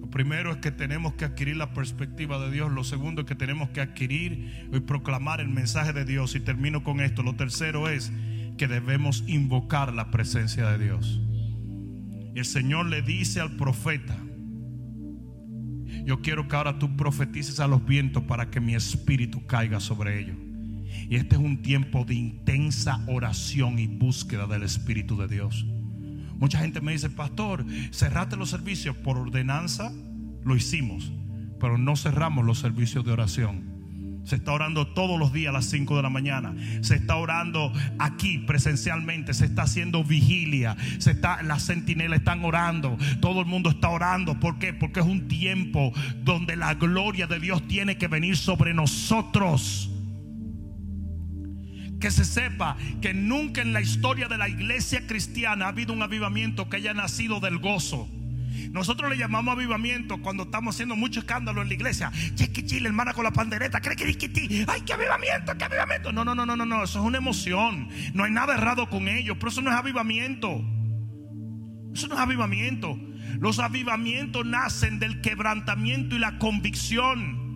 Lo primero es que tenemos que adquirir la perspectiva de Dios. Lo segundo es que tenemos que adquirir y proclamar el mensaje de Dios. Y termino con esto. Lo tercero es que debemos invocar la presencia de Dios. Y el Señor le dice al profeta, yo quiero que ahora tú profetices a los vientos para que mi espíritu caiga sobre ellos. Y este es un tiempo de intensa oración y búsqueda del Espíritu de Dios. Mucha gente me dice, pastor, cerraste los servicios por ordenanza, lo hicimos, pero no cerramos los servicios de oración. Se está orando todos los días a las 5 de la mañana. Se está orando aquí presencialmente. Se está haciendo vigilia. Se está, las centinelas están orando. Todo el mundo está orando. ¿Por qué? Porque es un tiempo donde la gloria de Dios tiene que venir sobre nosotros que se sepa que nunca en la historia de la iglesia cristiana ha habido un avivamiento que haya nacido del gozo. Nosotros le llamamos avivamiento cuando estamos haciendo mucho escándalo en la iglesia. Chile, hermana con la pandereta. ¡Ay, qué avivamiento, qué avivamiento! No, no, no, no, no, Eso es una emoción. No hay nada errado con ello. Pero eso no es avivamiento. Eso no es avivamiento. Los avivamientos nacen del quebrantamiento y la convicción.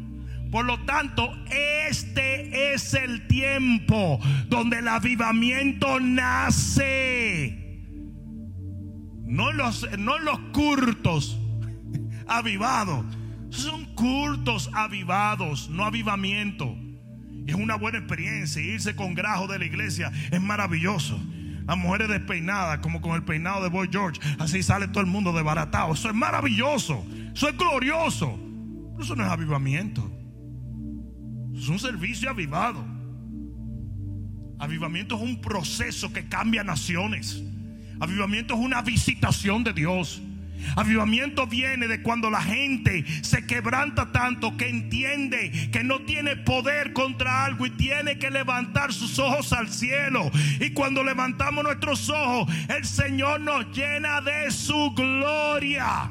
Por lo tanto, este es el tiempo donde el avivamiento nace. No los, no los curtos avivados. Son cultos avivados, no avivamiento. Es una buena experiencia. Irse con grajo de la iglesia es maravilloso. Las mujeres despeinadas, como con el peinado de Boy George. Así sale todo el mundo desbaratado. Eso es maravilloso. Eso es glorioso. Pero eso no es avivamiento. Es un servicio avivado. Avivamiento es un proceso que cambia naciones. Avivamiento es una visitación de Dios. Avivamiento viene de cuando la gente se quebranta tanto que entiende que no tiene poder contra algo y tiene que levantar sus ojos al cielo. Y cuando levantamos nuestros ojos, el Señor nos llena de su gloria.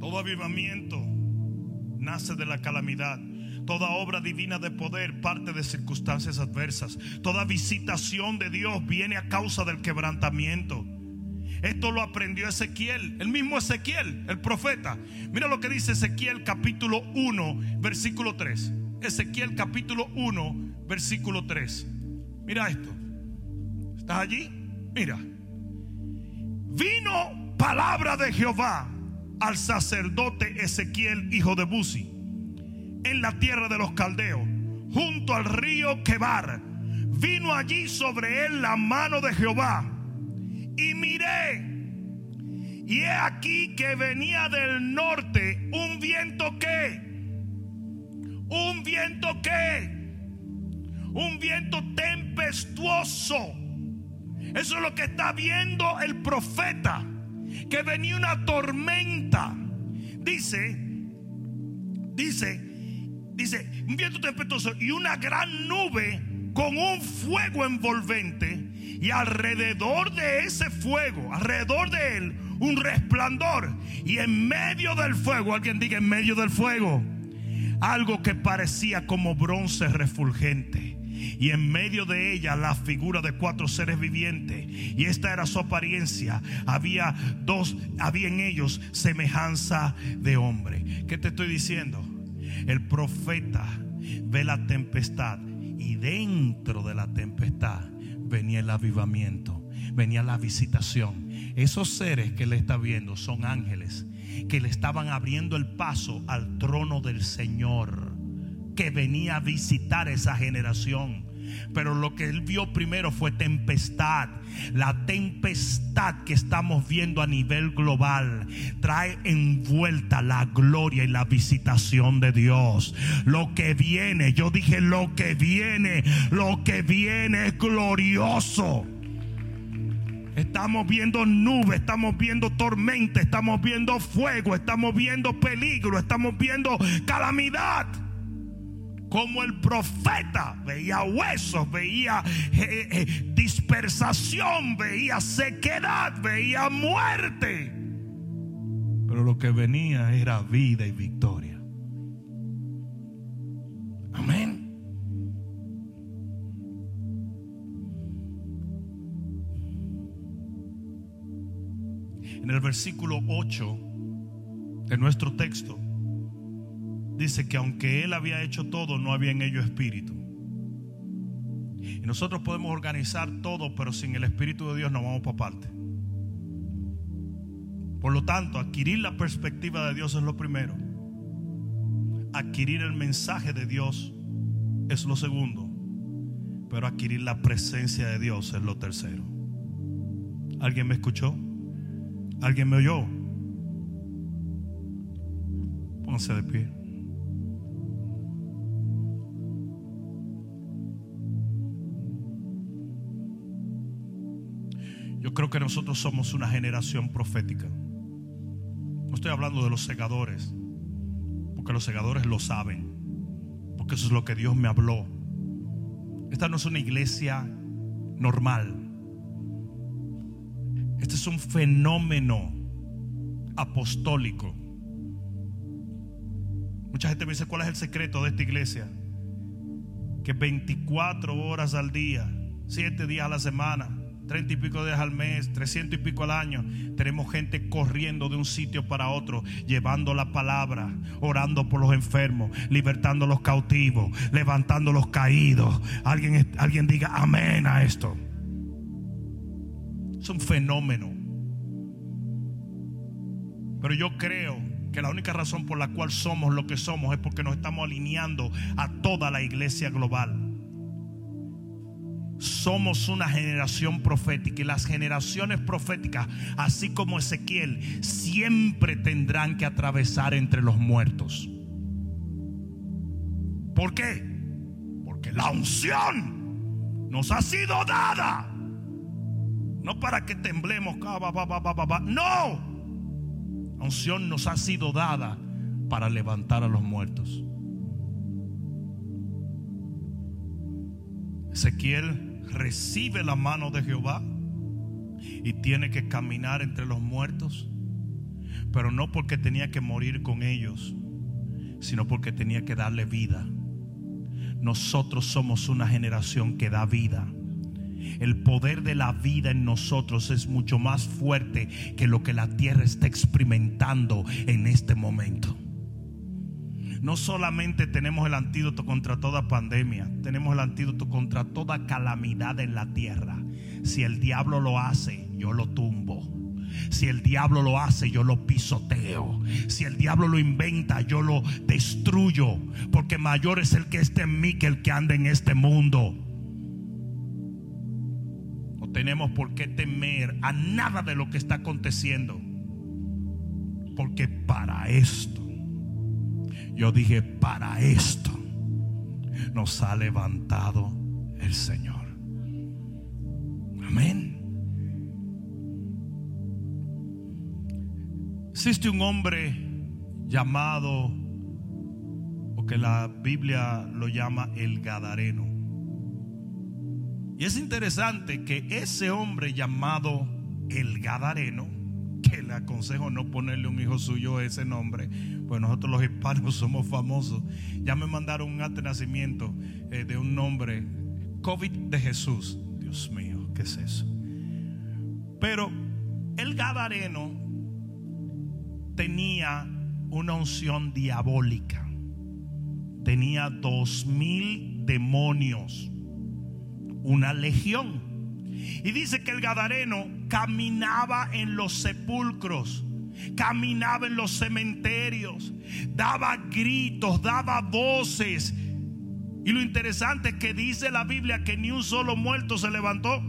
Todo avivamiento nace de la calamidad. Toda obra divina de poder parte de circunstancias adversas. Toda visitación de Dios viene a causa del quebrantamiento. Esto lo aprendió Ezequiel, el mismo Ezequiel, el profeta. Mira lo que dice Ezequiel capítulo 1, versículo 3. Ezequiel capítulo 1, versículo 3. Mira esto. ¿Estás allí? Mira. Vino palabra de Jehová al sacerdote Ezequiel, hijo de Buzi en la tierra de los caldeos, junto al río Quebar. Vino allí sobre él la mano de Jehová. Y miré. Y he aquí que venía del norte un viento que. Un viento que. Un viento tempestuoso. Eso es lo que está viendo el profeta. Que venía una tormenta. Dice, dice, dice, un viento tempestuoso y una gran nube con un fuego envolvente. Y alrededor de ese fuego, alrededor de él, un resplandor. Y en medio del fuego, alguien diga en medio del fuego, algo que parecía como bronce refulgente. Y en medio de ella la figura de cuatro seres vivientes. Y esta era su apariencia. Había dos, había en ellos semejanza de hombre. ¿Qué te estoy diciendo? El profeta ve la tempestad y dentro de la tempestad venía el avivamiento, venía la visitación. Esos seres que le está viendo son ángeles que le estaban abriendo el paso al trono del Señor, que venía a visitar esa generación. Pero lo que él vio primero fue tempestad. La tempestad que estamos viendo a nivel global trae envuelta la gloria y la visitación de Dios. Lo que viene, yo dije lo que viene, lo que viene es glorioso. Estamos viendo nubes, estamos viendo tormenta, estamos viendo fuego, estamos viendo peligro, estamos viendo calamidad como el profeta veía huesos, veía eh, eh, dispersación, veía sequedad, veía muerte. Pero lo que venía era vida y victoria. Amén. En el versículo 8 de nuestro texto dice que aunque Él había hecho todo, no había en ello espíritu. Y nosotros podemos organizar todo, pero sin el Espíritu de Dios no vamos para parte. Por lo tanto, adquirir la perspectiva de Dios es lo primero. Adquirir el mensaje de Dios es lo segundo. Pero adquirir la presencia de Dios es lo tercero. ¿Alguien me escuchó? ¿Alguien me oyó? Pónganse de pie. Yo creo que nosotros somos una generación profética. No estoy hablando de los segadores, porque los segadores lo saben. Porque eso es lo que Dios me habló. Esta no es una iglesia normal. Este es un fenómeno apostólico. Mucha gente me dice, ¿cuál es el secreto de esta iglesia? Que 24 horas al día, 7 días a la semana, 30 y pico días al mes, 300 y pico al año, tenemos gente corriendo de un sitio para otro, llevando la palabra, orando por los enfermos, libertando los cautivos, levantando los caídos. Alguien, alguien diga amén a esto. Es un fenómeno. Pero yo creo que la única razón por la cual somos lo que somos es porque nos estamos alineando a toda la iglesia global. Somos una generación profética y las generaciones proféticas, así como Ezequiel, siempre tendrán que atravesar entre los muertos. ¿Por qué? Porque la unción nos ha sido dada. No para que temblemos, no. La unción nos ha sido dada para levantar a los muertos. Ezequiel recibe la mano de Jehová y tiene que caminar entre los muertos, pero no porque tenía que morir con ellos, sino porque tenía que darle vida. Nosotros somos una generación que da vida. El poder de la vida en nosotros es mucho más fuerte que lo que la tierra está experimentando en este momento. No solamente tenemos el antídoto contra toda pandemia, tenemos el antídoto contra toda calamidad en la tierra. Si el diablo lo hace, yo lo tumbo. Si el diablo lo hace, yo lo pisoteo. Si el diablo lo inventa, yo lo destruyo. Porque mayor es el que esté en mí que el que anda en este mundo. No tenemos por qué temer a nada de lo que está aconteciendo. Porque para esto, yo dije, para esto nos ha levantado el Señor. Amén. Existe un hombre llamado, o que la Biblia lo llama el Gadareno. Y es interesante que ese hombre llamado el Gadareno, que le aconsejo no ponerle un hijo suyo ese nombre, pues nosotros los hispanos somos famosos. Ya me mandaron un acto de nacimiento eh, de un nombre, COVID de Jesús. Dios mío, ¿qué es eso? Pero el Gadareno tenía una unción diabólica. Tenía dos mil demonios una legión. Y dice que el Gadareno caminaba en los sepulcros, caminaba en los cementerios, daba gritos, daba voces. Y lo interesante es que dice la Biblia que ni un solo muerto se levantó.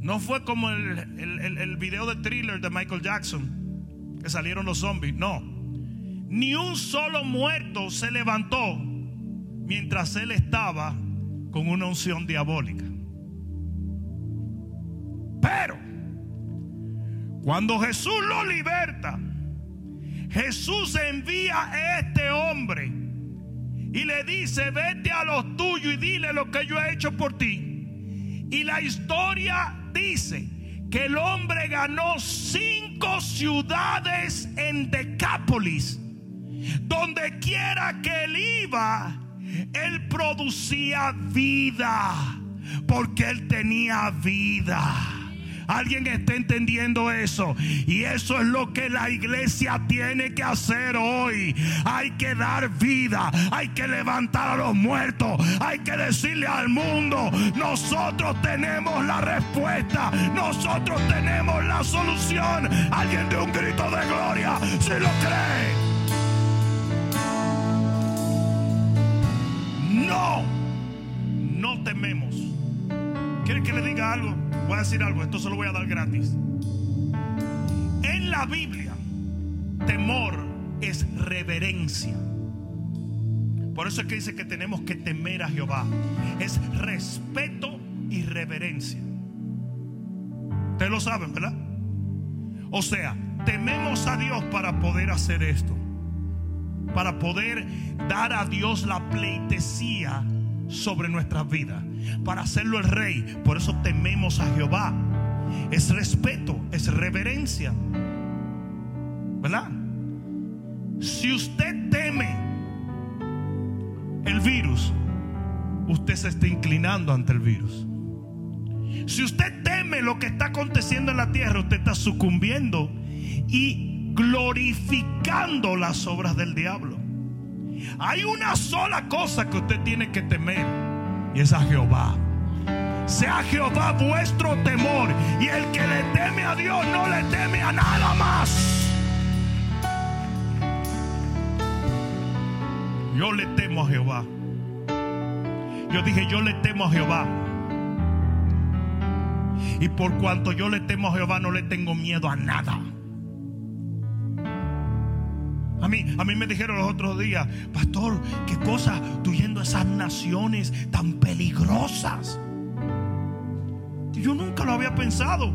No fue como el, el, video de thriller de Michael Jackson, que salieron los zombies. No, ni un solo muerto se levantó mientras él estaba con una unción diabólica. Pero cuando Jesús lo liberta, Jesús envía a este hombre y le dice, vete a los tuyos y dile lo que yo he hecho por ti. Y la historia dice que el hombre ganó cinco ciudades en Decápolis. Donde quiera que él iba, él producía vida porque Él tenía vida. Alguien está entendiendo eso. Y eso es lo que la iglesia tiene que hacer hoy. Hay que dar vida. Hay que levantar a los muertos. Hay que decirle al mundo, nosotros tenemos la respuesta. Nosotros tenemos la solución. Alguien de un grito de gloria si lo cree. No, no tememos. ¿Quiere que le diga algo? Voy a decir algo, esto se lo voy a dar gratis. En la Biblia, temor es reverencia. Por eso es que dice que tenemos que temer a Jehová. Es respeto y reverencia. Ustedes lo saben, ¿verdad? O sea, tememos a Dios para poder hacer esto. para poder dar a Dios la pleitesía sobre nuestras vidas, para hacerlo el rey. Por eso tememos a Jehová. Es respeto, es reverencia. ¿Verdad? Si usted teme el virus, usted se está inclinando ante el virus. Si usted teme lo que está aconteciendo en la tierra, usted está sucumbiendo y glorificando las obras del diablo. Hay una sola cosa que usted tiene que temer y es a Jehová. Sea Jehová vuestro temor y el que le teme a Dios no le teme a nada más. Yo le temo a Jehová. Yo dije, yo le temo a Jehová. Y por cuanto yo le temo a Jehová, no le tengo miedo a nada. A mí, a mí me dijeron los otros días, pastor, qué cosa tú yendo a esas naciones tan peligrosas. Yo nunca lo había pensado.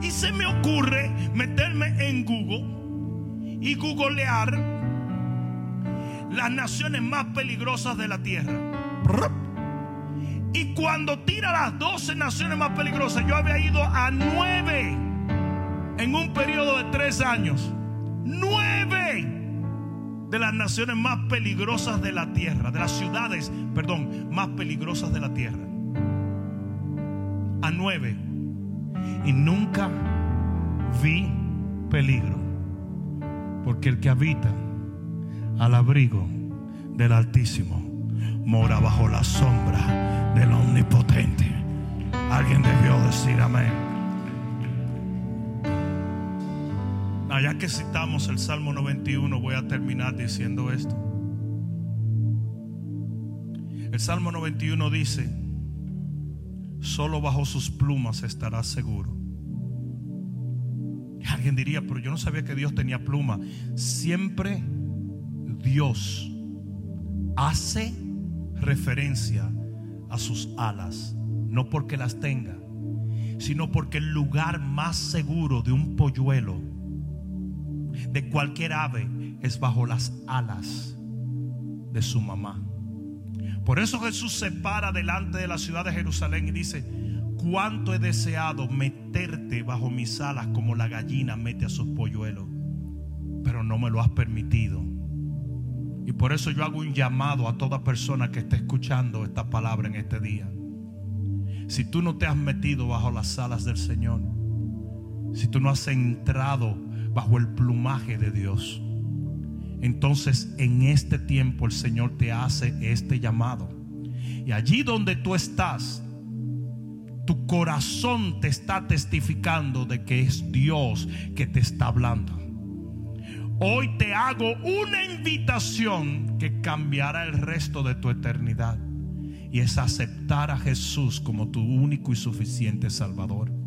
Y se me ocurre meterme en Google y googlear las naciones más peligrosas de la tierra. Y cuando tira las 12 naciones más peligrosas, yo había ido a 9 en un periodo de 3 años. 9 de las naciones más peligrosas de la tierra, de las ciudades, perdón, más peligrosas de la tierra. A 9. Y nunca vi peligro. Porque el que habita al abrigo del Altísimo mora bajo la sombra del Omnipotente. Alguien debió decir amén. Allá que citamos el Salmo 91, voy a terminar diciendo esto. El Salmo 91 dice, solo bajo sus plumas estarás seguro. Y alguien diría, pero yo no sabía que Dios tenía pluma. Siempre Dios hace referencia a sus alas, no porque las tenga, sino porque el lugar más seguro de un polluelo, de cualquier ave, es bajo las alas de su mamá. Por eso Jesús se para delante de la ciudad de Jerusalén y dice, cuánto he deseado meterte bajo mis alas como la gallina mete a sus polluelos, pero no me lo has permitido. Y por eso yo hago un llamado a toda persona que esté escuchando esta palabra en este día. Si tú no te has metido bajo las alas del Señor, si tú no has entrado bajo el plumaje de Dios, entonces en este tiempo el Señor te hace este llamado. Y allí donde tú estás, tu corazón te está testificando de que es Dios que te está hablando. Hoy te hago una invitación que cambiará el resto de tu eternidad. Y es aceptar a Jesús como tu único y suficiente Salvador.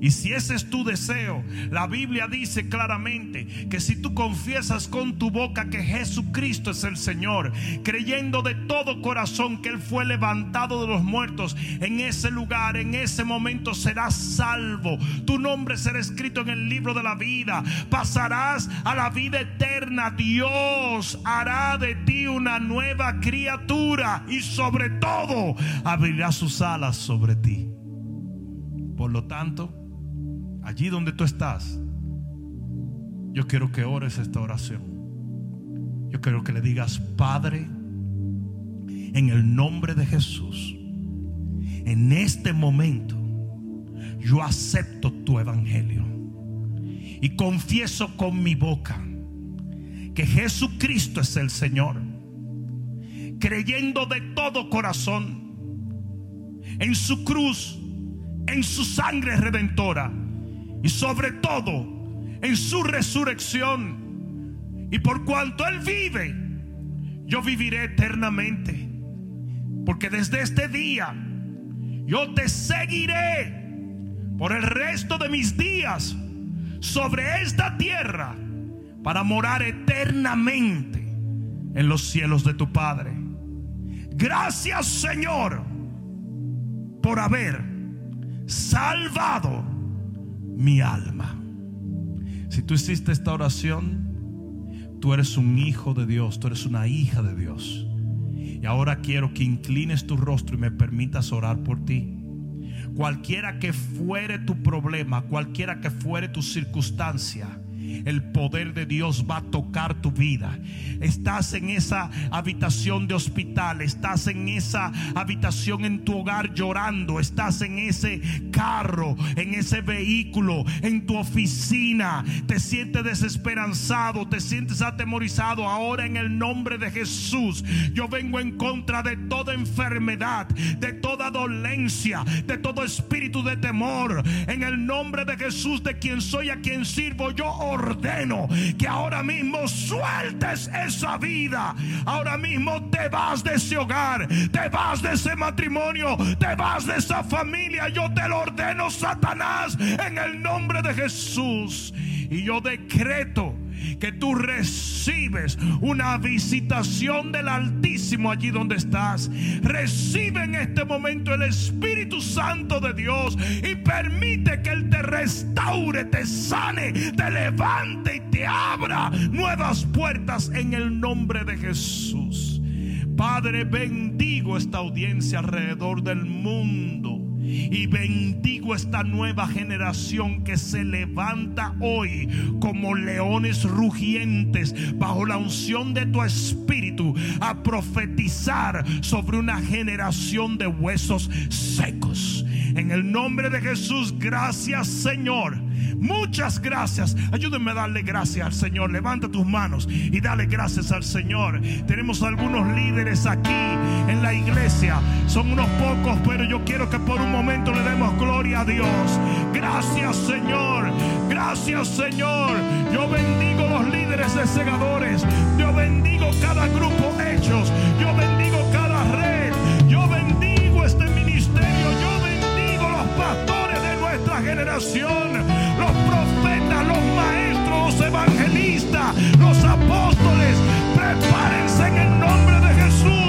Y si ese es tu deseo, la Biblia dice claramente que si tú confiesas con tu boca que Jesucristo es el Señor, creyendo de todo corazón que Él fue levantado de los muertos, en ese lugar, en ese momento serás salvo. Tu nombre será escrito en el libro de la vida. Pasarás a la vida eterna. Dios hará de ti una nueva criatura y sobre todo abrirá sus alas sobre ti. Por lo tanto, allí donde tú estás, yo quiero que ores esta oración. Yo quiero que le digas, Padre, en el nombre de Jesús, en este momento, yo acepto tu evangelio y confieso con mi boca que Jesucristo es el Señor, creyendo de todo corazón en su cruz, en su sangre redentora y sobre todo en su resurrección. Y por cuanto Él vive, yo viviré eternamente. Porque desde este día yo te seguiré por el resto de mis días sobre esta tierra para morar eternamente en los cielos de tu Padre. Gracias Señor por haber salvado mi alma. Si tú hiciste esta oración, Tú eres un hijo de Dios, tú eres una hija de Dios. Y ahora quiero que inclines tu rostro y me permitas orar por ti. Cualquiera que fuere tu problema, cualquiera que fuere tu circunstancia, el poder de Dios va a tocar tu vida. Estás en esa habitación de hospital, estás en esa habitación en tu hogar llorando, estás en ese carro, en ese vehículo, en tu oficina, te sientes desesperanzado, te sientes atemorizado. Ahora en el nombre de Jesús, yo vengo en contra de toda enfermedad, de toda dolencia, de todo espíritu de temor. En el nombre de Jesús, de quien soy, a quien sirvo, yo ordeno que ahora mismo sueltes esa vida. Ahora mismo te vas de ese hogar, te vas de ese matrimonio, te vas de esa familia. Yo te lo ordeno, Satanás, en el nombre de Jesús. Y yo decreto que tú recibes una visitación del Altísimo allí donde estás. Recibe en este momento el Espíritu Santo de Dios y permite que Él te restaure, te sane, te levante y te abra nuevas puertas en el nombre de Jesús. Padre, bendigo esta audiencia alrededor del mundo. Y bendigo esta nueva generación que se levanta hoy como leones rugientes bajo la unción de tu espíritu a profetizar sobre una generación de huesos secos. En el nombre de Jesús, gracias Señor. Muchas gracias. Ayúdenme a darle gracias al Señor. Levanta tus manos y dale gracias al Señor. Tenemos algunos líderes aquí en la iglesia. Son unos pocos, pero yo quiero que por un momento le demos gloria a Dios. Gracias Señor. Gracias Señor. Yo bendigo los líderes de segadores. Yo bendigo cada grupo hechos. Yo bendigo cada red. Yo bendigo este ministerio. Yo bendigo los pastores de nuestra generación. Los profetas, los maestros, los evangelistas, los apóstoles. Prepárense en el nombre de Jesús.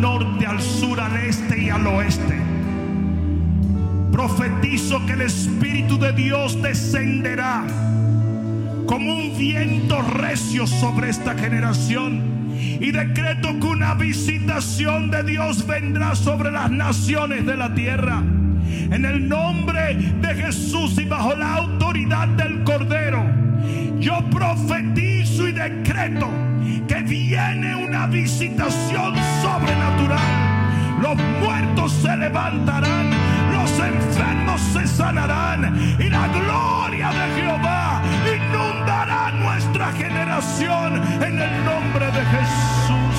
Norte, al sur, al este y al oeste. Profetizo que el Espíritu de Dios descenderá como un viento recio sobre esta generación. Y decreto que una visitación de Dios vendrá sobre las naciones de la tierra. En el nombre de Jesús y bajo la autoridad del Cordero, yo profetizo y decreto viene una visitación sobrenatural. Los muertos se levantarán, los enfermos se sanarán y la gloria de Jehová inundará nuestra generación en el nombre de Jesús.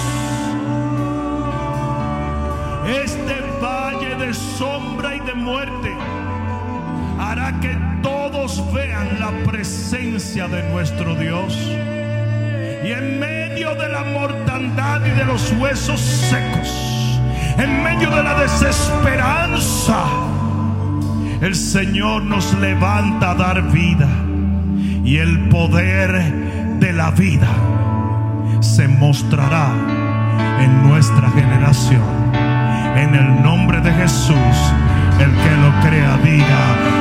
Este valle de sombra y de muerte hará que todos vean la presencia de nuestro Dios. Y en medio de la mortandad y de los huesos secos, en medio de la desesperanza, el Señor nos levanta a dar vida. Y el poder de la vida se mostrará en nuestra generación. En el nombre de Jesús, el que lo crea diga